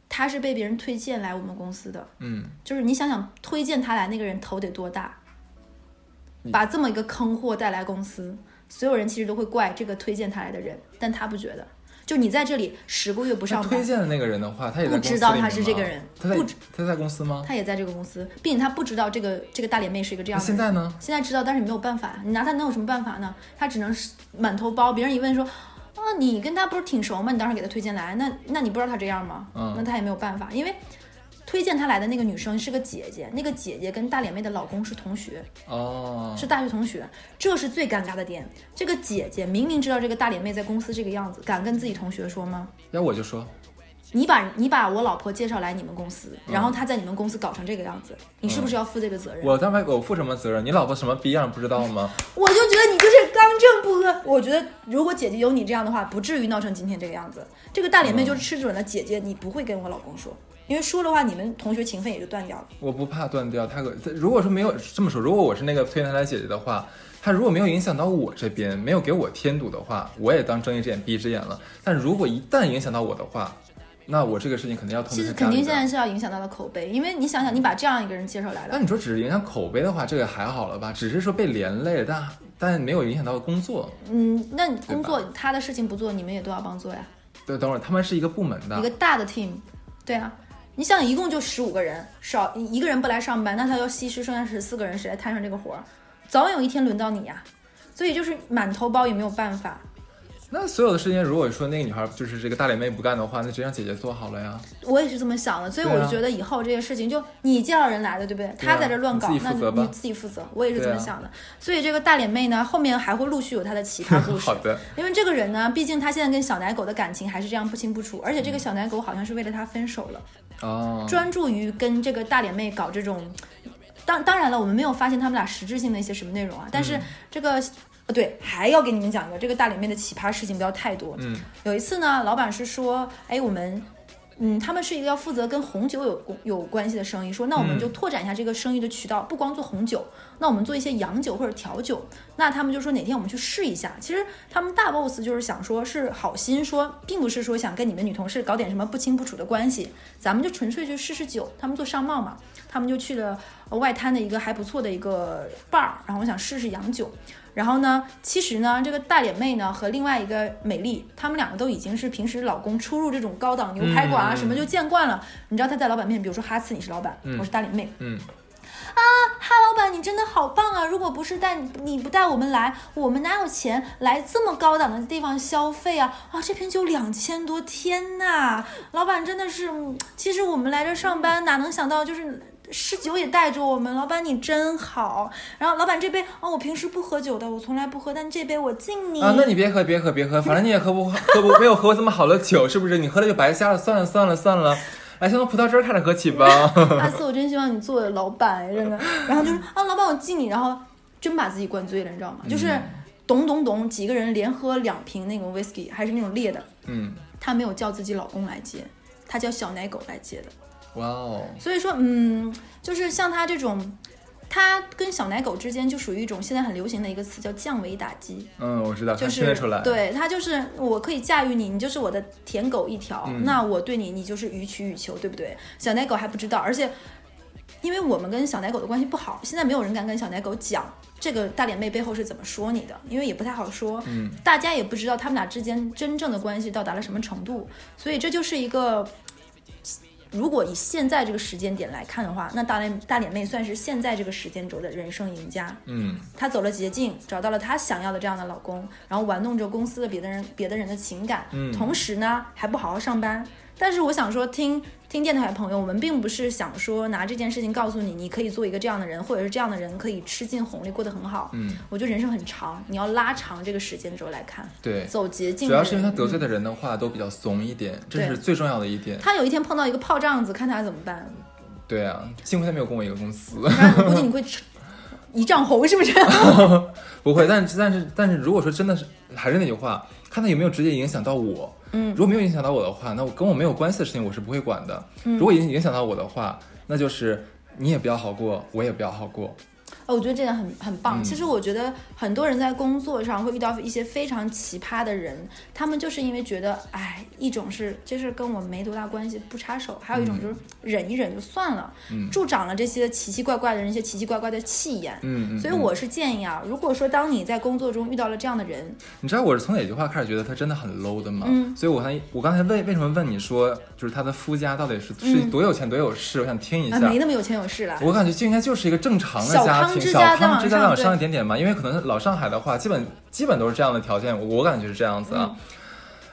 [SPEAKER 3] 他是被别人推荐来我们公司的，
[SPEAKER 2] 嗯，
[SPEAKER 3] 就是你想想推荐他来那个人头得多大，把这么一个坑货带来公司，所有人其实都会怪这个推荐他来的人，但他不觉得。就你在这里十个月不上班
[SPEAKER 2] 推，荐的那个人的话，他也在
[SPEAKER 3] 不知道他是这个人
[SPEAKER 2] 他在
[SPEAKER 3] 不
[SPEAKER 2] 他在公司吗？
[SPEAKER 3] 他也在这个公司，并且他不知道这个这个大脸妹是一个这样的人。
[SPEAKER 2] 现在呢？
[SPEAKER 3] 现在知道，但是没有办法，你拿他能有什么办法呢？他只能是满头包。别人一问说，啊，你跟他不是挺熟吗？你当时给他推荐来，那那你不知道他这样吗？
[SPEAKER 2] 嗯
[SPEAKER 3] 那他也没有办法，因为推荐他来的那个女生是个姐姐，那个姐姐跟大脸妹的老公是同学，
[SPEAKER 2] 哦，
[SPEAKER 3] 是大学同学，这是最尴尬的点。这个姐姐明明知道这个大脸妹在公司这个样子，敢跟自己同学说吗？
[SPEAKER 2] 那我就说，
[SPEAKER 3] 你把你把我老婆介绍来你们公司，
[SPEAKER 2] 嗯
[SPEAKER 3] 然后她在你们公司搞成这个样子，你是不是要负这个责任？
[SPEAKER 2] 我他妈我负什么责任？你老婆什么逼样不知道吗？
[SPEAKER 3] 我就觉得你就是刚正不阿。我觉得如果姐姐有你这样的话，不至于闹成今天这个样子。这个大脸妹就是吃准了，姐姐你不会跟我老公说，因为输的话，你们同学情分也就断掉了。
[SPEAKER 2] 我不怕断掉。他可如果说没有这么说，如果我是那个推荐他来姐姐的话，他如果没有影响到我这边，没有给我添堵的话，我也当睁一只眼闭一只眼了。但如果一旦影响到我的话，那我这个事情肯定要通
[SPEAKER 3] 其实肯定现在是要影响到了口碑，因为你想想，你把这样一个人介绍来了，
[SPEAKER 2] 那你说只是影响口碑的话，这个还好了吧？只是说被连累了，但但没有影响到工作。
[SPEAKER 3] 嗯，那你工作他的事情不做，你们也都要帮做呀，
[SPEAKER 2] 对，等会儿他们是一个部门的
[SPEAKER 3] 一个，大的 team，对啊。你想，一共就十五个人，少一个人不来上班，那他要稀释剩下十四个人，谁来摊上这个活儿？早晚有一天轮到你呀、所以就是满头包也没有办法。
[SPEAKER 2] 那所有的事情，如果说那个女孩就是这个大脸妹不干的话，那直接让姐姐做好了呀。
[SPEAKER 3] 我也是这么想的，所以我就觉得以后这些事情，就你介绍人来的，对不对？他在这乱搞，
[SPEAKER 2] 你
[SPEAKER 3] 那你自己负责。我也是这么想的。所以这个大脸妹呢，后面还会陆续有她的其他故事
[SPEAKER 2] 好。的，
[SPEAKER 3] 因为这个人呢，毕竟他现在跟小奶狗的感情还是这样不清不楚，而且这个小奶狗好像是为了他分手了，
[SPEAKER 2] 哦，
[SPEAKER 3] 专注于跟这个大脸妹搞这种。当当然了，我们没有发现他们俩实质性的一些什么内容啊，但是这个。呃，对，还要给你们讲一个这个大里面的奇葩事情，不要太多。
[SPEAKER 2] 嗯，
[SPEAKER 3] 有一次呢，老板是说，哎，我们，嗯，他们是一个要负责跟红酒有关有关系的生意，说那我们就拓展一下这个生意的渠道，不光做红酒，那我们做一些洋酒或者调酒。那他们就说哪天我们去试一下。其实他们大 boss 就是想说是好心说，并不是说想跟你们女同事搞点什么不清不楚的关系，咱们就纯粹去试试酒。他们做商贸嘛，他们就去了呃外滩的一个还不错的一个 bar，然后我想试试洋酒。然后呢，其实呢，这个大脸妹呢和另外一个美丽，她们两个都已经是平时老公出入这种高档牛排馆啊、
[SPEAKER 2] 嗯
[SPEAKER 3] 什么就见惯了。你知道她在老板面，比如说哈次你是老板，我是大脸妹，
[SPEAKER 2] 嗯，啊
[SPEAKER 3] 哈老板你真的好棒啊！如果不是带你你不带我们来，我们哪有钱来这么高档的地方消费啊？啊，这瓶酒两千多，天呐！老板真的是，嗯其实我们来这上班哪能想到就是。试酒也带着我们，老板你真好。然后老板这杯哦，我平时不喝酒的，我从来不喝，但这杯我敬你。
[SPEAKER 2] 啊，那你别喝，别喝，别喝，反正你也喝不喝不没有喝过这么好的酒，是不是？你喝了就白瞎了，算了算了算了，来 先从葡萄汁儿开始喝起吧。
[SPEAKER 3] 阿四，我真希望你做老板，真的。然后就是啊，老板我敬你，然后真把自己灌醉了，你知道吗？就是
[SPEAKER 2] 嗯
[SPEAKER 3] 咚咚咚，几个人连喝两瓶那种 whisky，还是那种烈的。
[SPEAKER 2] 嗯，
[SPEAKER 3] 她没有叫自己老公来接，她叫小奶狗来接的。
[SPEAKER 2] 哇哦，
[SPEAKER 3] 所以说，嗯，就是像他这种，他跟小奶狗之间就属于一种现在很流行的一个词，叫降维打击。
[SPEAKER 2] 嗯，我知道，看
[SPEAKER 3] 就是
[SPEAKER 2] 出来。，
[SPEAKER 3] 对他就是我可以驾驭你，你就是我的舔狗一条，
[SPEAKER 2] 嗯
[SPEAKER 3] 那我对你，你就是予取予求，对不对？小奶狗还不知道，而且因为我们跟小奶狗的关系不好，现在没有人敢跟小奶狗讲这个大脸妹背后是怎么说你的，因为也不太好说，
[SPEAKER 2] 嗯，
[SPEAKER 3] 大家也不知道他们俩之间真正的关系到达了什么程度，所以这就是一个。如果以现在这个时间点来看的话，那大脸大脸妹算是现在这个时间轴的人生赢家。
[SPEAKER 2] 嗯，
[SPEAKER 3] 她走了捷径，找到了她想要的这样的老公，然后玩弄着公司的别的人、别的人的情感，
[SPEAKER 2] 嗯
[SPEAKER 3] 同时呢还不好好上班。但是我想说，听听电台的朋友，我们并不是想说拿这件事情告诉你，你可以做一个这样的人，或者是这样的人可以吃尽红利，过得很好。
[SPEAKER 2] 嗯，
[SPEAKER 3] 我觉得人生很长，你要拉长这个时间轴来看，
[SPEAKER 2] 对，
[SPEAKER 3] 走捷径
[SPEAKER 2] 主。要是因为他得罪
[SPEAKER 3] 嗯
[SPEAKER 2] 的人的话都比较怂一点，这是最重要的一点。
[SPEAKER 3] 他有一天碰到一个炮仗子，看他怎么办。
[SPEAKER 2] 对啊，幸亏他没有跟我一个公司，
[SPEAKER 3] 估计你会吃一丈红，是不是？
[SPEAKER 2] 不会。但是但是但是，如果说真的是还是那句话，看他有没有直接影响到我。
[SPEAKER 3] 嗯
[SPEAKER 2] 如果没有影响到我的话，那我跟我没有关系的事情我是不会管的。
[SPEAKER 3] 嗯
[SPEAKER 2] 如果影影响到我的话，那就是你也不要好过，我也不要好过。
[SPEAKER 3] 哦，我觉得这点很很棒。
[SPEAKER 2] 嗯
[SPEAKER 3] 其实我觉得很多人在工作上会遇到一些非常奇葩的人，他们就是因为觉得，哎，一种是这事跟我没多大关系，不插手；还有一种就是忍一忍就算了，
[SPEAKER 2] 嗯
[SPEAKER 3] 助长了这些奇奇怪怪的人一些奇奇怪怪的气焰。
[SPEAKER 2] 嗯嗯。嗯
[SPEAKER 3] 所以我是建议啊，如果说当你在工作中遇到了这样的人，
[SPEAKER 2] 你知道我是从哪句话开始觉得他真的很 low 的吗？
[SPEAKER 3] 嗯
[SPEAKER 2] 所以我才我刚才为为什么问你说，就是他的夫家到底是是
[SPEAKER 3] 嗯
[SPEAKER 2] 多有钱多有势？我想听一
[SPEAKER 3] 啊，
[SPEAKER 2] 下。
[SPEAKER 3] 没那么有钱有势了。
[SPEAKER 2] 我感觉就应该就是一个正常的
[SPEAKER 3] 小
[SPEAKER 2] 家庭，
[SPEAKER 3] 康之
[SPEAKER 2] 小康
[SPEAKER 3] 家再往上
[SPEAKER 2] 之家再往上一点点嘛，因为可能老上海的话，基本基本都是这样的条件，我我感觉是这样子啊。
[SPEAKER 3] 嗯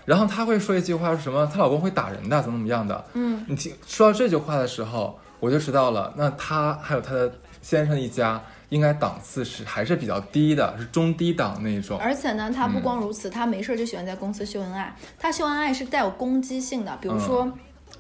[SPEAKER 2] 然后她会说一句话，是什么她老公会打人的，怎么怎么样的。
[SPEAKER 3] 嗯，
[SPEAKER 2] 你听说到这句话的时候，我就知道了，那她还有她的先生一家，应该档次是还是比较低的，是中低档那种。
[SPEAKER 3] 而且呢，他不
[SPEAKER 2] 嗯
[SPEAKER 3] 光如此，他没事儿就喜欢在公司秀恩爱。他秀恩爱是带有攻击性的，比如说，
[SPEAKER 2] 嗯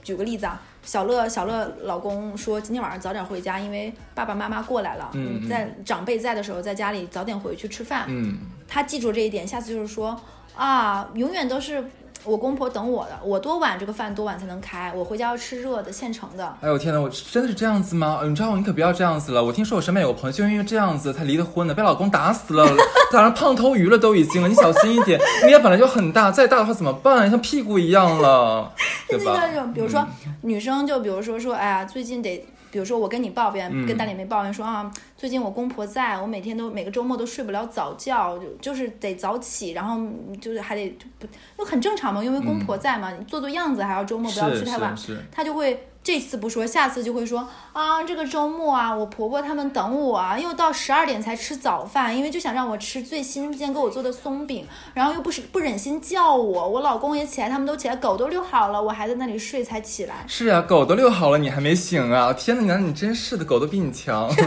[SPEAKER 3] 举个例子啊，小乐小乐老公说今天晚上早点回家，因为爸爸妈妈过来了，在长辈在的时候，在家里早点回去吃饭。
[SPEAKER 2] 嗯，
[SPEAKER 3] 他记住这一点，下次就是说啊，永远都是我公婆等我的，我多晚这个饭多晚才能开，我回家要吃热的现成的。
[SPEAKER 2] 哎呦天呐，我真的是这样子吗？你知道，你可不要这样子了。我听说我身边有个朋友，就因为这样子，才离的婚的，被老公打死了，打成胖头鱼了都已经了。你小心一点，你也本来就很大，再大的话怎么办？像屁股一样了，对吧？
[SPEAKER 3] 那种，比如说、女生，就比如说说，哎呀，最近得，比如说我跟你抱怨，
[SPEAKER 2] 嗯。
[SPEAKER 3] 跟大脸妹抱怨说啊，最近我公婆在，我每天都每个周末都睡不了早觉，就就是得早起，然后就是还得就不，就很正常嘛，因为公婆在嘛，你做做样子，还要周末不要去太晚他就会这次不说，下次就会说啊，这个周末啊，我婆婆他们等我啊，又到十二点才吃早饭，因为就想让我吃最新鲜给我做的松饼，然后又不是不忍心叫我，我老公也起来，他们都起来，狗都遛好了，我还在那里睡才起来。
[SPEAKER 2] 是啊，狗都遛好了，你还没醒啊！天呐，你你真是的，狗都比你强。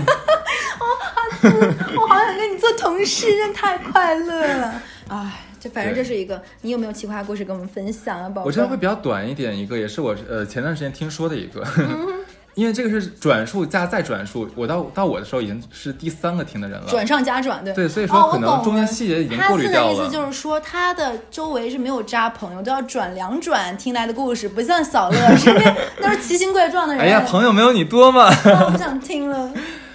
[SPEAKER 3] 我好想跟你做同事，真太快乐了。哎，这反正这是一个，你有没有奇葩故事跟我们分享啊，宝宝？
[SPEAKER 2] 我这边会比较短一点，一个也是我呃前段时间听说的一个，
[SPEAKER 3] 嗯
[SPEAKER 2] 因为这个是转述加再转述，我到到我的时候已经是第三个听的人了。
[SPEAKER 3] 转上加转，对
[SPEAKER 2] 对，所以
[SPEAKER 3] 哦
[SPEAKER 2] 说可能中间细节已经过滤掉
[SPEAKER 3] 现在意思。就是说，他的周围是没有渣朋友，都要转两转听来的故事，不像小乐身边都是奇形怪状的人。
[SPEAKER 2] 哎呀，朋友没有你多嘛。
[SPEAKER 3] 啊 我不想听了。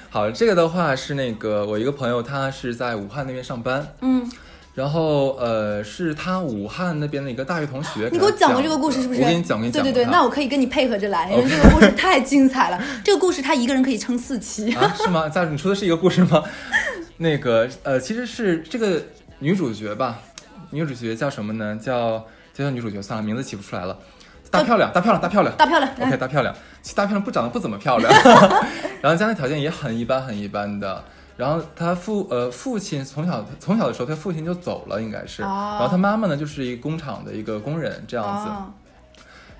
[SPEAKER 2] 好，这个的话是那个我一个朋友，他是在武汉那边上班，
[SPEAKER 3] 嗯，
[SPEAKER 2] 然后呃是他武汉那边的一个大学同学。
[SPEAKER 3] 你给我讲过这个故事是不是？
[SPEAKER 2] 我给你讲，给你讲过。
[SPEAKER 3] 对对对，那我可以跟你配合着来，因为这个故事太精彩了。这个故事他一个人可以撑四期。
[SPEAKER 2] 啊，是吗？在你说的是一个故事吗？那个呃，其实是这个女主角吧，女主角叫什么呢？叫就叫女主角算了，名字起不出来了。大漂亮，大漂亮，大漂亮。
[SPEAKER 3] 大漂亮
[SPEAKER 2] ，OK，大漂亮。其实大漂亮不长得不怎么漂亮，然后家庭条件也很一般，很一般的。然后他父呃父亲从小从小的时候，他父亲就走了，应该是。
[SPEAKER 3] 哦
[SPEAKER 2] 然后他妈妈呢，就是一个工厂的一个工人这样子。
[SPEAKER 3] 哦，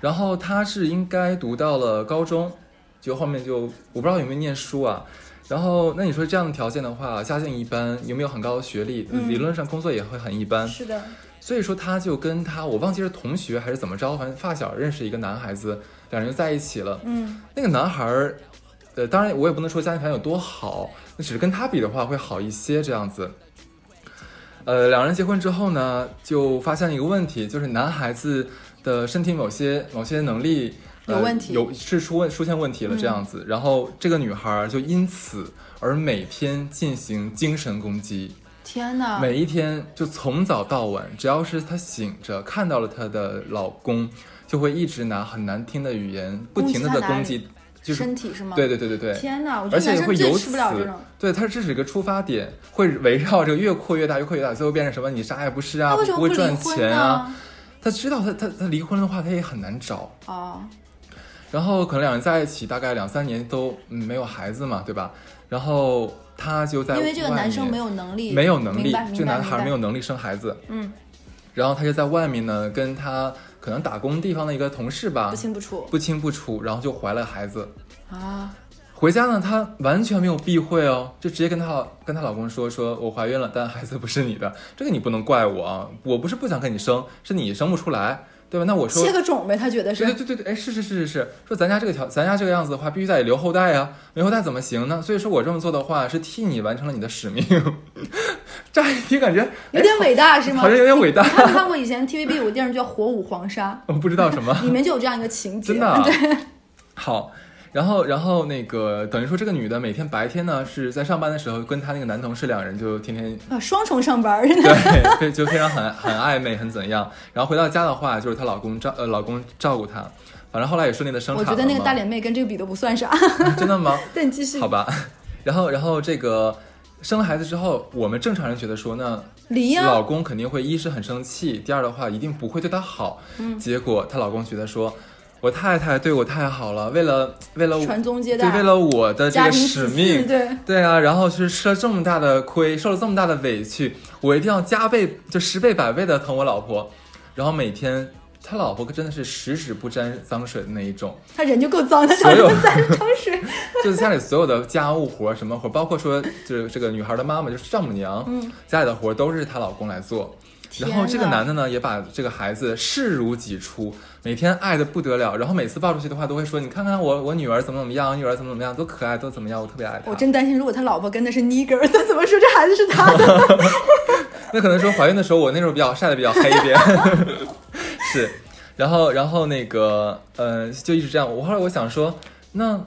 [SPEAKER 2] 然后他是应该读到了高中，就后面就我不知道有没有念书啊。然后那你说这样的条件的话，家境一般，有没有很高的学历？
[SPEAKER 3] 嗯
[SPEAKER 2] 理论上工作也会很一般。
[SPEAKER 3] 是的，
[SPEAKER 2] 所以说他就跟他我忘记是同学还是怎么着，反正发小认识一个男孩子，两人就在一起了。
[SPEAKER 3] 嗯
[SPEAKER 2] 那个男孩儿，呃，当然我也不能说家庭条件有多好，那只是跟他比的话会好一些这样子。呃，两人结婚之后呢，就发现了一个问题，就是男孩子的身体某些某些能力、呃
[SPEAKER 3] 有问题
[SPEAKER 2] 有是出问出现问题了这样子。然后这个女孩儿就因此而每天进行精神攻击，
[SPEAKER 3] 天哪，
[SPEAKER 2] 每一天就从早到晚，只要是她醒着看到了她的老公，就会一直拿很难听的语言不停的在攻击就是
[SPEAKER 3] 身体是吗？
[SPEAKER 2] 对对对对对，
[SPEAKER 3] 天哪，我觉
[SPEAKER 2] 而
[SPEAKER 3] 得男
[SPEAKER 2] 且会由此
[SPEAKER 3] 生最吃不了这种。
[SPEAKER 2] 对，它这是一个出发点，会围绕这个越扩越大，越扩越大，最后变成什么？你啥也不是啊，不会赚钱啊。他知道他他他离婚的话，他也很难找。
[SPEAKER 3] 哦，
[SPEAKER 2] 然后可能两人在一起大概两三年都嗯没有孩子嘛，对吧？然后他就在
[SPEAKER 3] 因为这个男生没
[SPEAKER 2] 有
[SPEAKER 3] 有能力，
[SPEAKER 2] 没有能力，这个男孩没有能力生孩子，
[SPEAKER 3] 嗯，
[SPEAKER 2] 然后他就在外面呢，跟他可能打工地方的一个同事吧
[SPEAKER 3] 不，清不楚
[SPEAKER 2] 不清不楚，然后就怀了孩子。
[SPEAKER 3] 啊。
[SPEAKER 2] 回家呢，她完全没有避讳哦，就直接跟她老跟她老公说，说我怀孕了，但孩子不是你的，这个你不能怪我啊，我不是不想跟你生，是你生不出来，对吧？那我说
[SPEAKER 3] 切个种呗，他觉得
[SPEAKER 2] 是对
[SPEAKER 3] 是。
[SPEAKER 2] 对对对，哎，是是是是是，说咱家这个条，咱家这个样子的话，必须得留后代啊，没后代怎么行呢？所以说我这么做的话，是替你完成了你的使命。乍一听感觉
[SPEAKER 3] 有点伟大是吗？
[SPEAKER 2] 好像有点伟大
[SPEAKER 3] 你看没看过以前 TVB 有个电视剧叫《火舞黄沙
[SPEAKER 2] 我不知道什么》，
[SPEAKER 3] 里面就有这样一个情节。
[SPEAKER 2] 真的、啊
[SPEAKER 3] 对，
[SPEAKER 2] 好。然后，然后那个等于说，这个女的每天白天呢是在上班的时候，跟她那个男同事两人就天天
[SPEAKER 3] 啊，双重上班。
[SPEAKER 2] 对，非就非常很很暧昧，很怎样。然后回到家的话，就是她老公照呃老公照顾她，反正后来也顺利的生产了
[SPEAKER 3] 我觉得那个大脸妹跟这个比都不算啥。
[SPEAKER 2] 真的吗？
[SPEAKER 3] 对，你继续
[SPEAKER 2] 好。吧。然后，然后这个生了孩子之后，我们正常人觉得说呢，
[SPEAKER 3] 离呀、
[SPEAKER 2] 老公肯定会一是很生气，第二的话一定不会对她好。
[SPEAKER 3] 嗯
[SPEAKER 2] 结果她老公觉得说，我太太对我太好了，为了为了我
[SPEAKER 3] 传宗接
[SPEAKER 2] 对，
[SPEAKER 3] 代，
[SPEAKER 2] 为了我的这个使命，
[SPEAKER 3] 对。
[SPEAKER 2] 对啊，然后是吃了这么大的亏，受了这么大的委屈，我一定要加倍就十倍百倍的疼我老婆，然后每天他老婆可真的是十指不沾脏水的那一种，
[SPEAKER 3] 他人就够脏他，
[SPEAKER 2] 所有
[SPEAKER 3] 脏水？
[SPEAKER 2] 就是家里所有的家务活什么活，包括说就是这个女孩的妈妈就是丈母娘，
[SPEAKER 3] 嗯，
[SPEAKER 2] 家里的活都是她老公来做。然后这个男的呢，也把这个孩子视如己出，每天爱的不得了。然后每次抱出去的话，都会说：“你看看我，我女儿怎么怎么样，我女儿怎么怎么样，多可爱，多怎么样，我特别爱她。”
[SPEAKER 3] 我真担心，如果他老婆跟的是 nigger，他怎么说这孩子是他的？
[SPEAKER 2] 那可能说怀孕的时候，我那时候比较晒的比较黑一点，是，然后然后那个呃，就一直这样。我后来我想说，那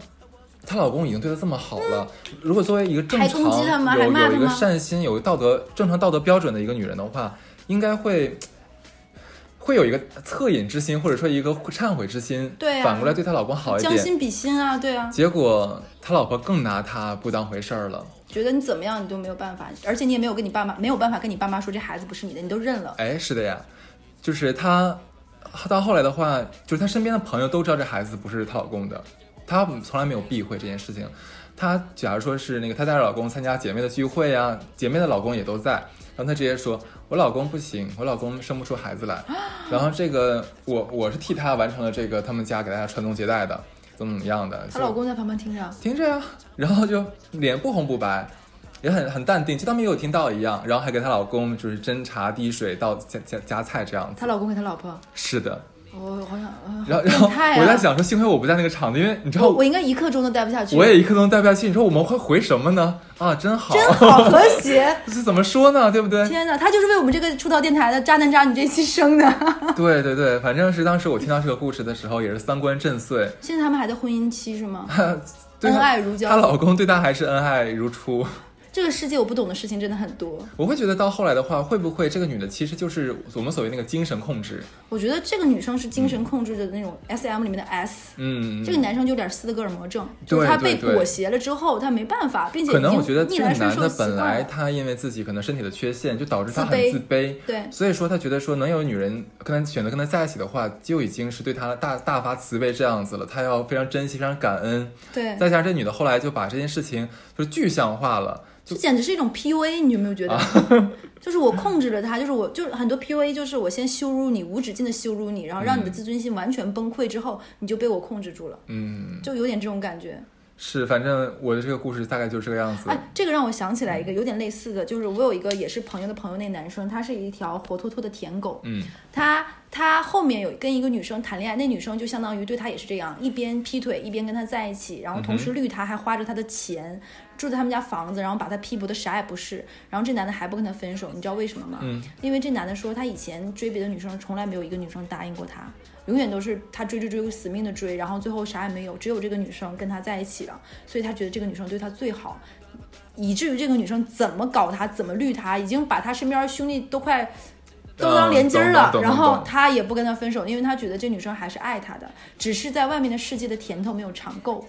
[SPEAKER 2] 她老公已经对她这么好了，如果作为一个正
[SPEAKER 3] 还
[SPEAKER 2] 常有有一个善心、有道德正常道德标准的一个女人的话，应该会。会有一个恻隐之心，或者说一个忏悔之心，
[SPEAKER 3] 对啊
[SPEAKER 2] 反过来对她老公好一点。
[SPEAKER 3] 将心比心啊，对啊，
[SPEAKER 2] 结果她老婆更拿她不当回事儿了。
[SPEAKER 3] 觉得你怎么样你都没有办法，而且你也没有跟你爸妈没有办法跟你爸妈说这孩子不是你的，你都认了。
[SPEAKER 2] 哎，是的呀，就是她到后来的话，就是她身边的朋友都知道这孩子不是她老公的，她从来没有避讳这件事情。她假如说是那个她带着老公参加姐妹的聚会啊，姐妹的老公也都在，然后她直接说：“我老公不行，我老公生不出孩子来。”然后这个我我是替她完成了这个他们家给大家传宗接代的，怎么怎么样的。就
[SPEAKER 3] 她老公在旁边听着，
[SPEAKER 2] 听着呀，然后就脸不红不白，也很很淡定，就当没有听到一样，然后还给她老公就是斟茶递水倒夹夹夹菜这样子。
[SPEAKER 3] 她老公给她老婆，
[SPEAKER 2] 是的，
[SPEAKER 3] 我好想，
[SPEAKER 2] 然后然后我在想说，幸亏我不在那个场子，因为你知道
[SPEAKER 3] 我我应该一刻钟都待不下去。
[SPEAKER 2] 我也一刻钟待不下去。你说我们会回什么呢？啊，真好，
[SPEAKER 3] 真好和谐。
[SPEAKER 2] 这是怎么说呢？对不对？
[SPEAKER 3] 天哪，他就是为我们这个出道电台的渣男渣女这期生的。
[SPEAKER 2] 对对对，反正是当时我听到这个故事的时候，也是三观震碎。
[SPEAKER 3] 现在他们还在婚姻期是吗？
[SPEAKER 2] 对
[SPEAKER 3] 恩爱如胶
[SPEAKER 2] 她老公对她还是恩爱如初。
[SPEAKER 3] 这个世界我不懂的事情真的很多。
[SPEAKER 2] 我会觉得到后来的话，会不会这个女的其实就是我们所谓那个精神控制？
[SPEAKER 3] 我觉得这个女生是精神控制的那种 S M 里面的 S，、
[SPEAKER 2] 嗯，
[SPEAKER 3] 这个男生就有点斯德哥尔摩症，就是
[SPEAKER 2] 对
[SPEAKER 3] 他被裹挟了之后，他没办法，并且
[SPEAKER 2] 可能我觉得这个男的本来他因为自己可能身体的缺陷，就导致他很自卑，
[SPEAKER 3] 对
[SPEAKER 2] 所以说他觉得说能有女人跟他选择跟他在一起的话，就已经是对他大大发慈悲这样子了，他要非常珍惜，非常感恩。
[SPEAKER 3] 对，
[SPEAKER 2] 再加上这女的后来就把这件事情就是具象化了，
[SPEAKER 3] 这简直是一种 PUA，你有没有觉得？就是我控制了他，就是我就是很多 PUA，就是我先羞辱你，无止境的羞辱你，然后让你的自尊心完全崩溃之后，你就被我控制住了，
[SPEAKER 2] 嗯，
[SPEAKER 3] 就有点这种感觉。
[SPEAKER 2] 是，反正我的这个故事大概就是这个样子。
[SPEAKER 3] 哎，这个让我想起来一个有点类似的，就是我有一个也是朋友的朋友，那男生他是一条活脱脱的舔狗，
[SPEAKER 2] 嗯，
[SPEAKER 3] 他他后面有跟一个女生谈恋爱，那女生就相当于对他也是这样，一边劈腿一边跟他在一起，然后同时绿他，还花着他的钱，住在他们家房子，然后把他批驳的啥也不是，然后这男的还不跟他分手，你知道为什么吗？
[SPEAKER 2] 嗯，
[SPEAKER 3] 因为这男的说他以前追别的女生从来没有一个女生答应过他。永远都是他追追追，死命的追，然后最后啥也没有，只有这个女生跟他在一起了，所以他觉得这个女生对他最好，以至于这个女生怎么搞他，怎么绿他，已经把他身边的兄弟都快都当连襟儿了，然后他也不跟他分手，因为他觉得这女生还是爱他的，只是在外面的世界的甜头没有尝够。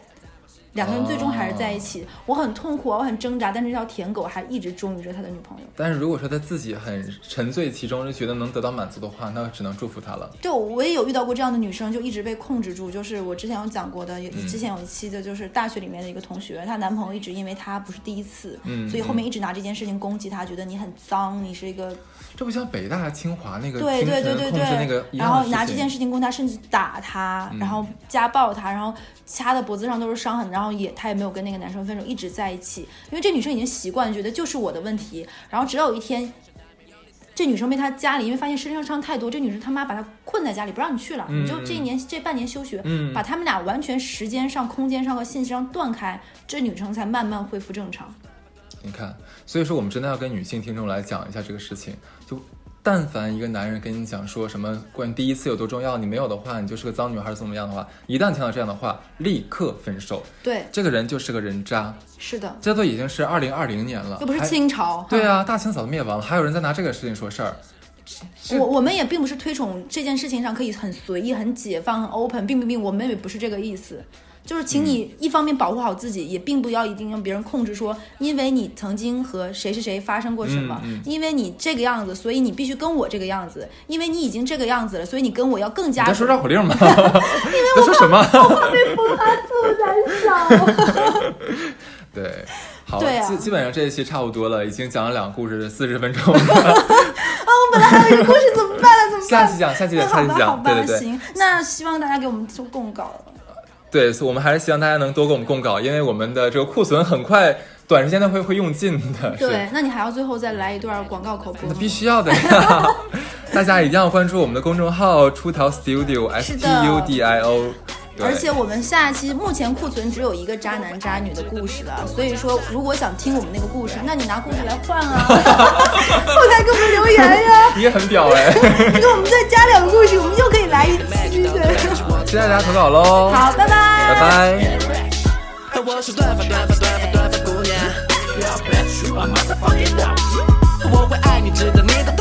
[SPEAKER 3] 两个人最终还是在一起。我很痛苦啊，我很挣扎，但是这条舔狗还一直忠于着他的女朋友。
[SPEAKER 2] 但是如果说他自己很沉醉其中，就觉得能得到满足的话，那只能祝福他了。
[SPEAKER 3] 对我也有遇到过这样的女生，就一直被控制住。就是我之前有讲过的，有之前有一期的，就是大学里面的一个同学，她男朋友一直因为她不是第一次，
[SPEAKER 2] 嗯
[SPEAKER 3] 所以后面一直拿这件事情攻击她，觉得你很脏，你是一个
[SPEAKER 2] 这不像北大、清华那个
[SPEAKER 3] 对对对对
[SPEAKER 2] 那个
[SPEAKER 3] 对，然后拿这件事情攻他，甚至打她，然后家暴她，然后掐的脖子上都是伤痕，然后也她也没有跟那个男生分手，一直在一起，因为这女生已经习惯，觉得就是我的问题，然后直到有一天。这女生被她家里，因为发现身上伤太多，这女生他妈把她困在家里，不让你去了，
[SPEAKER 2] 嗯
[SPEAKER 3] 你就这一年这半年休学，
[SPEAKER 2] 嗯
[SPEAKER 3] 把他们俩完全时间上、空间上和信息上断开，这女生才慢慢恢复正常。
[SPEAKER 2] 你看，所以说我们真的要跟女性听众来讲一下这个事情。就但凡一个男人跟你讲说什么关于第一次有多重要，你没有的话，你就是个脏女孩，怎么样的话，一旦听到这样的话，立刻分手。
[SPEAKER 3] 对，
[SPEAKER 2] 这个人就是个人渣，
[SPEAKER 3] 是的，
[SPEAKER 2] 这都已经是二零二零年了，
[SPEAKER 3] 又不是清朝。
[SPEAKER 2] 对啊，大清早就灭亡了，还有人在拿这个事情说事儿。
[SPEAKER 3] 我我们也并不是推崇这件事情上可以很随意、很解放、很 open，并不并我们也不是这个意思。就是请你一方面保护好自己，也并不要一定让别人控制说，因为你曾经和谁谁谁发生过什么，
[SPEAKER 2] 嗯嗯
[SPEAKER 3] 因为你这个样子，所以你必须跟我这个样子，因为你已经这个样子了，所以你跟我要更加
[SPEAKER 2] 你在说绕口令吗？你在说什么？
[SPEAKER 3] 被封 他字我胆小。
[SPEAKER 2] 对，好，
[SPEAKER 3] 对啊
[SPEAKER 2] 基基本上这一期差不多了，已经讲了两个故事，四十分钟了。
[SPEAKER 3] 我本来还有一个故事，怎么办呢？怎么办？
[SPEAKER 2] 下期讲，下期讲，下期讲，对
[SPEAKER 3] 吧，
[SPEAKER 2] 对对。
[SPEAKER 3] 行，那希望大家给我们做供稿。
[SPEAKER 2] 对，所以我们还是希望大家能多给我们供稿，因为我们的这个库存很快，短时间内会会用尽的。
[SPEAKER 3] 对，那你还要最后再来一段广告口播那？
[SPEAKER 2] 必须要的呀！大家一定要关注我们的公众号“出逃 Studio”
[SPEAKER 3] 是
[SPEAKER 2] S
[SPEAKER 3] 的
[SPEAKER 2] T U D I O。对
[SPEAKER 3] 而且我们下期目前库存只有一个渣男渣女的故事了，所以说如果想听我们那个故事，那你拿故事来换啊，后台给我们留言呀，
[SPEAKER 2] 你也很屌哎！
[SPEAKER 3] 给我们再加两个故事，我们又可以来一期 的。
[SPEAKER 2] 期待大家投稿喽！
[SPEAKER 3] 好，拜拜，
[SPEAKER 2] 拜拜。
[SPEAKER 1] 我说短发短发短发短发姑娘，我会爱你，值得你的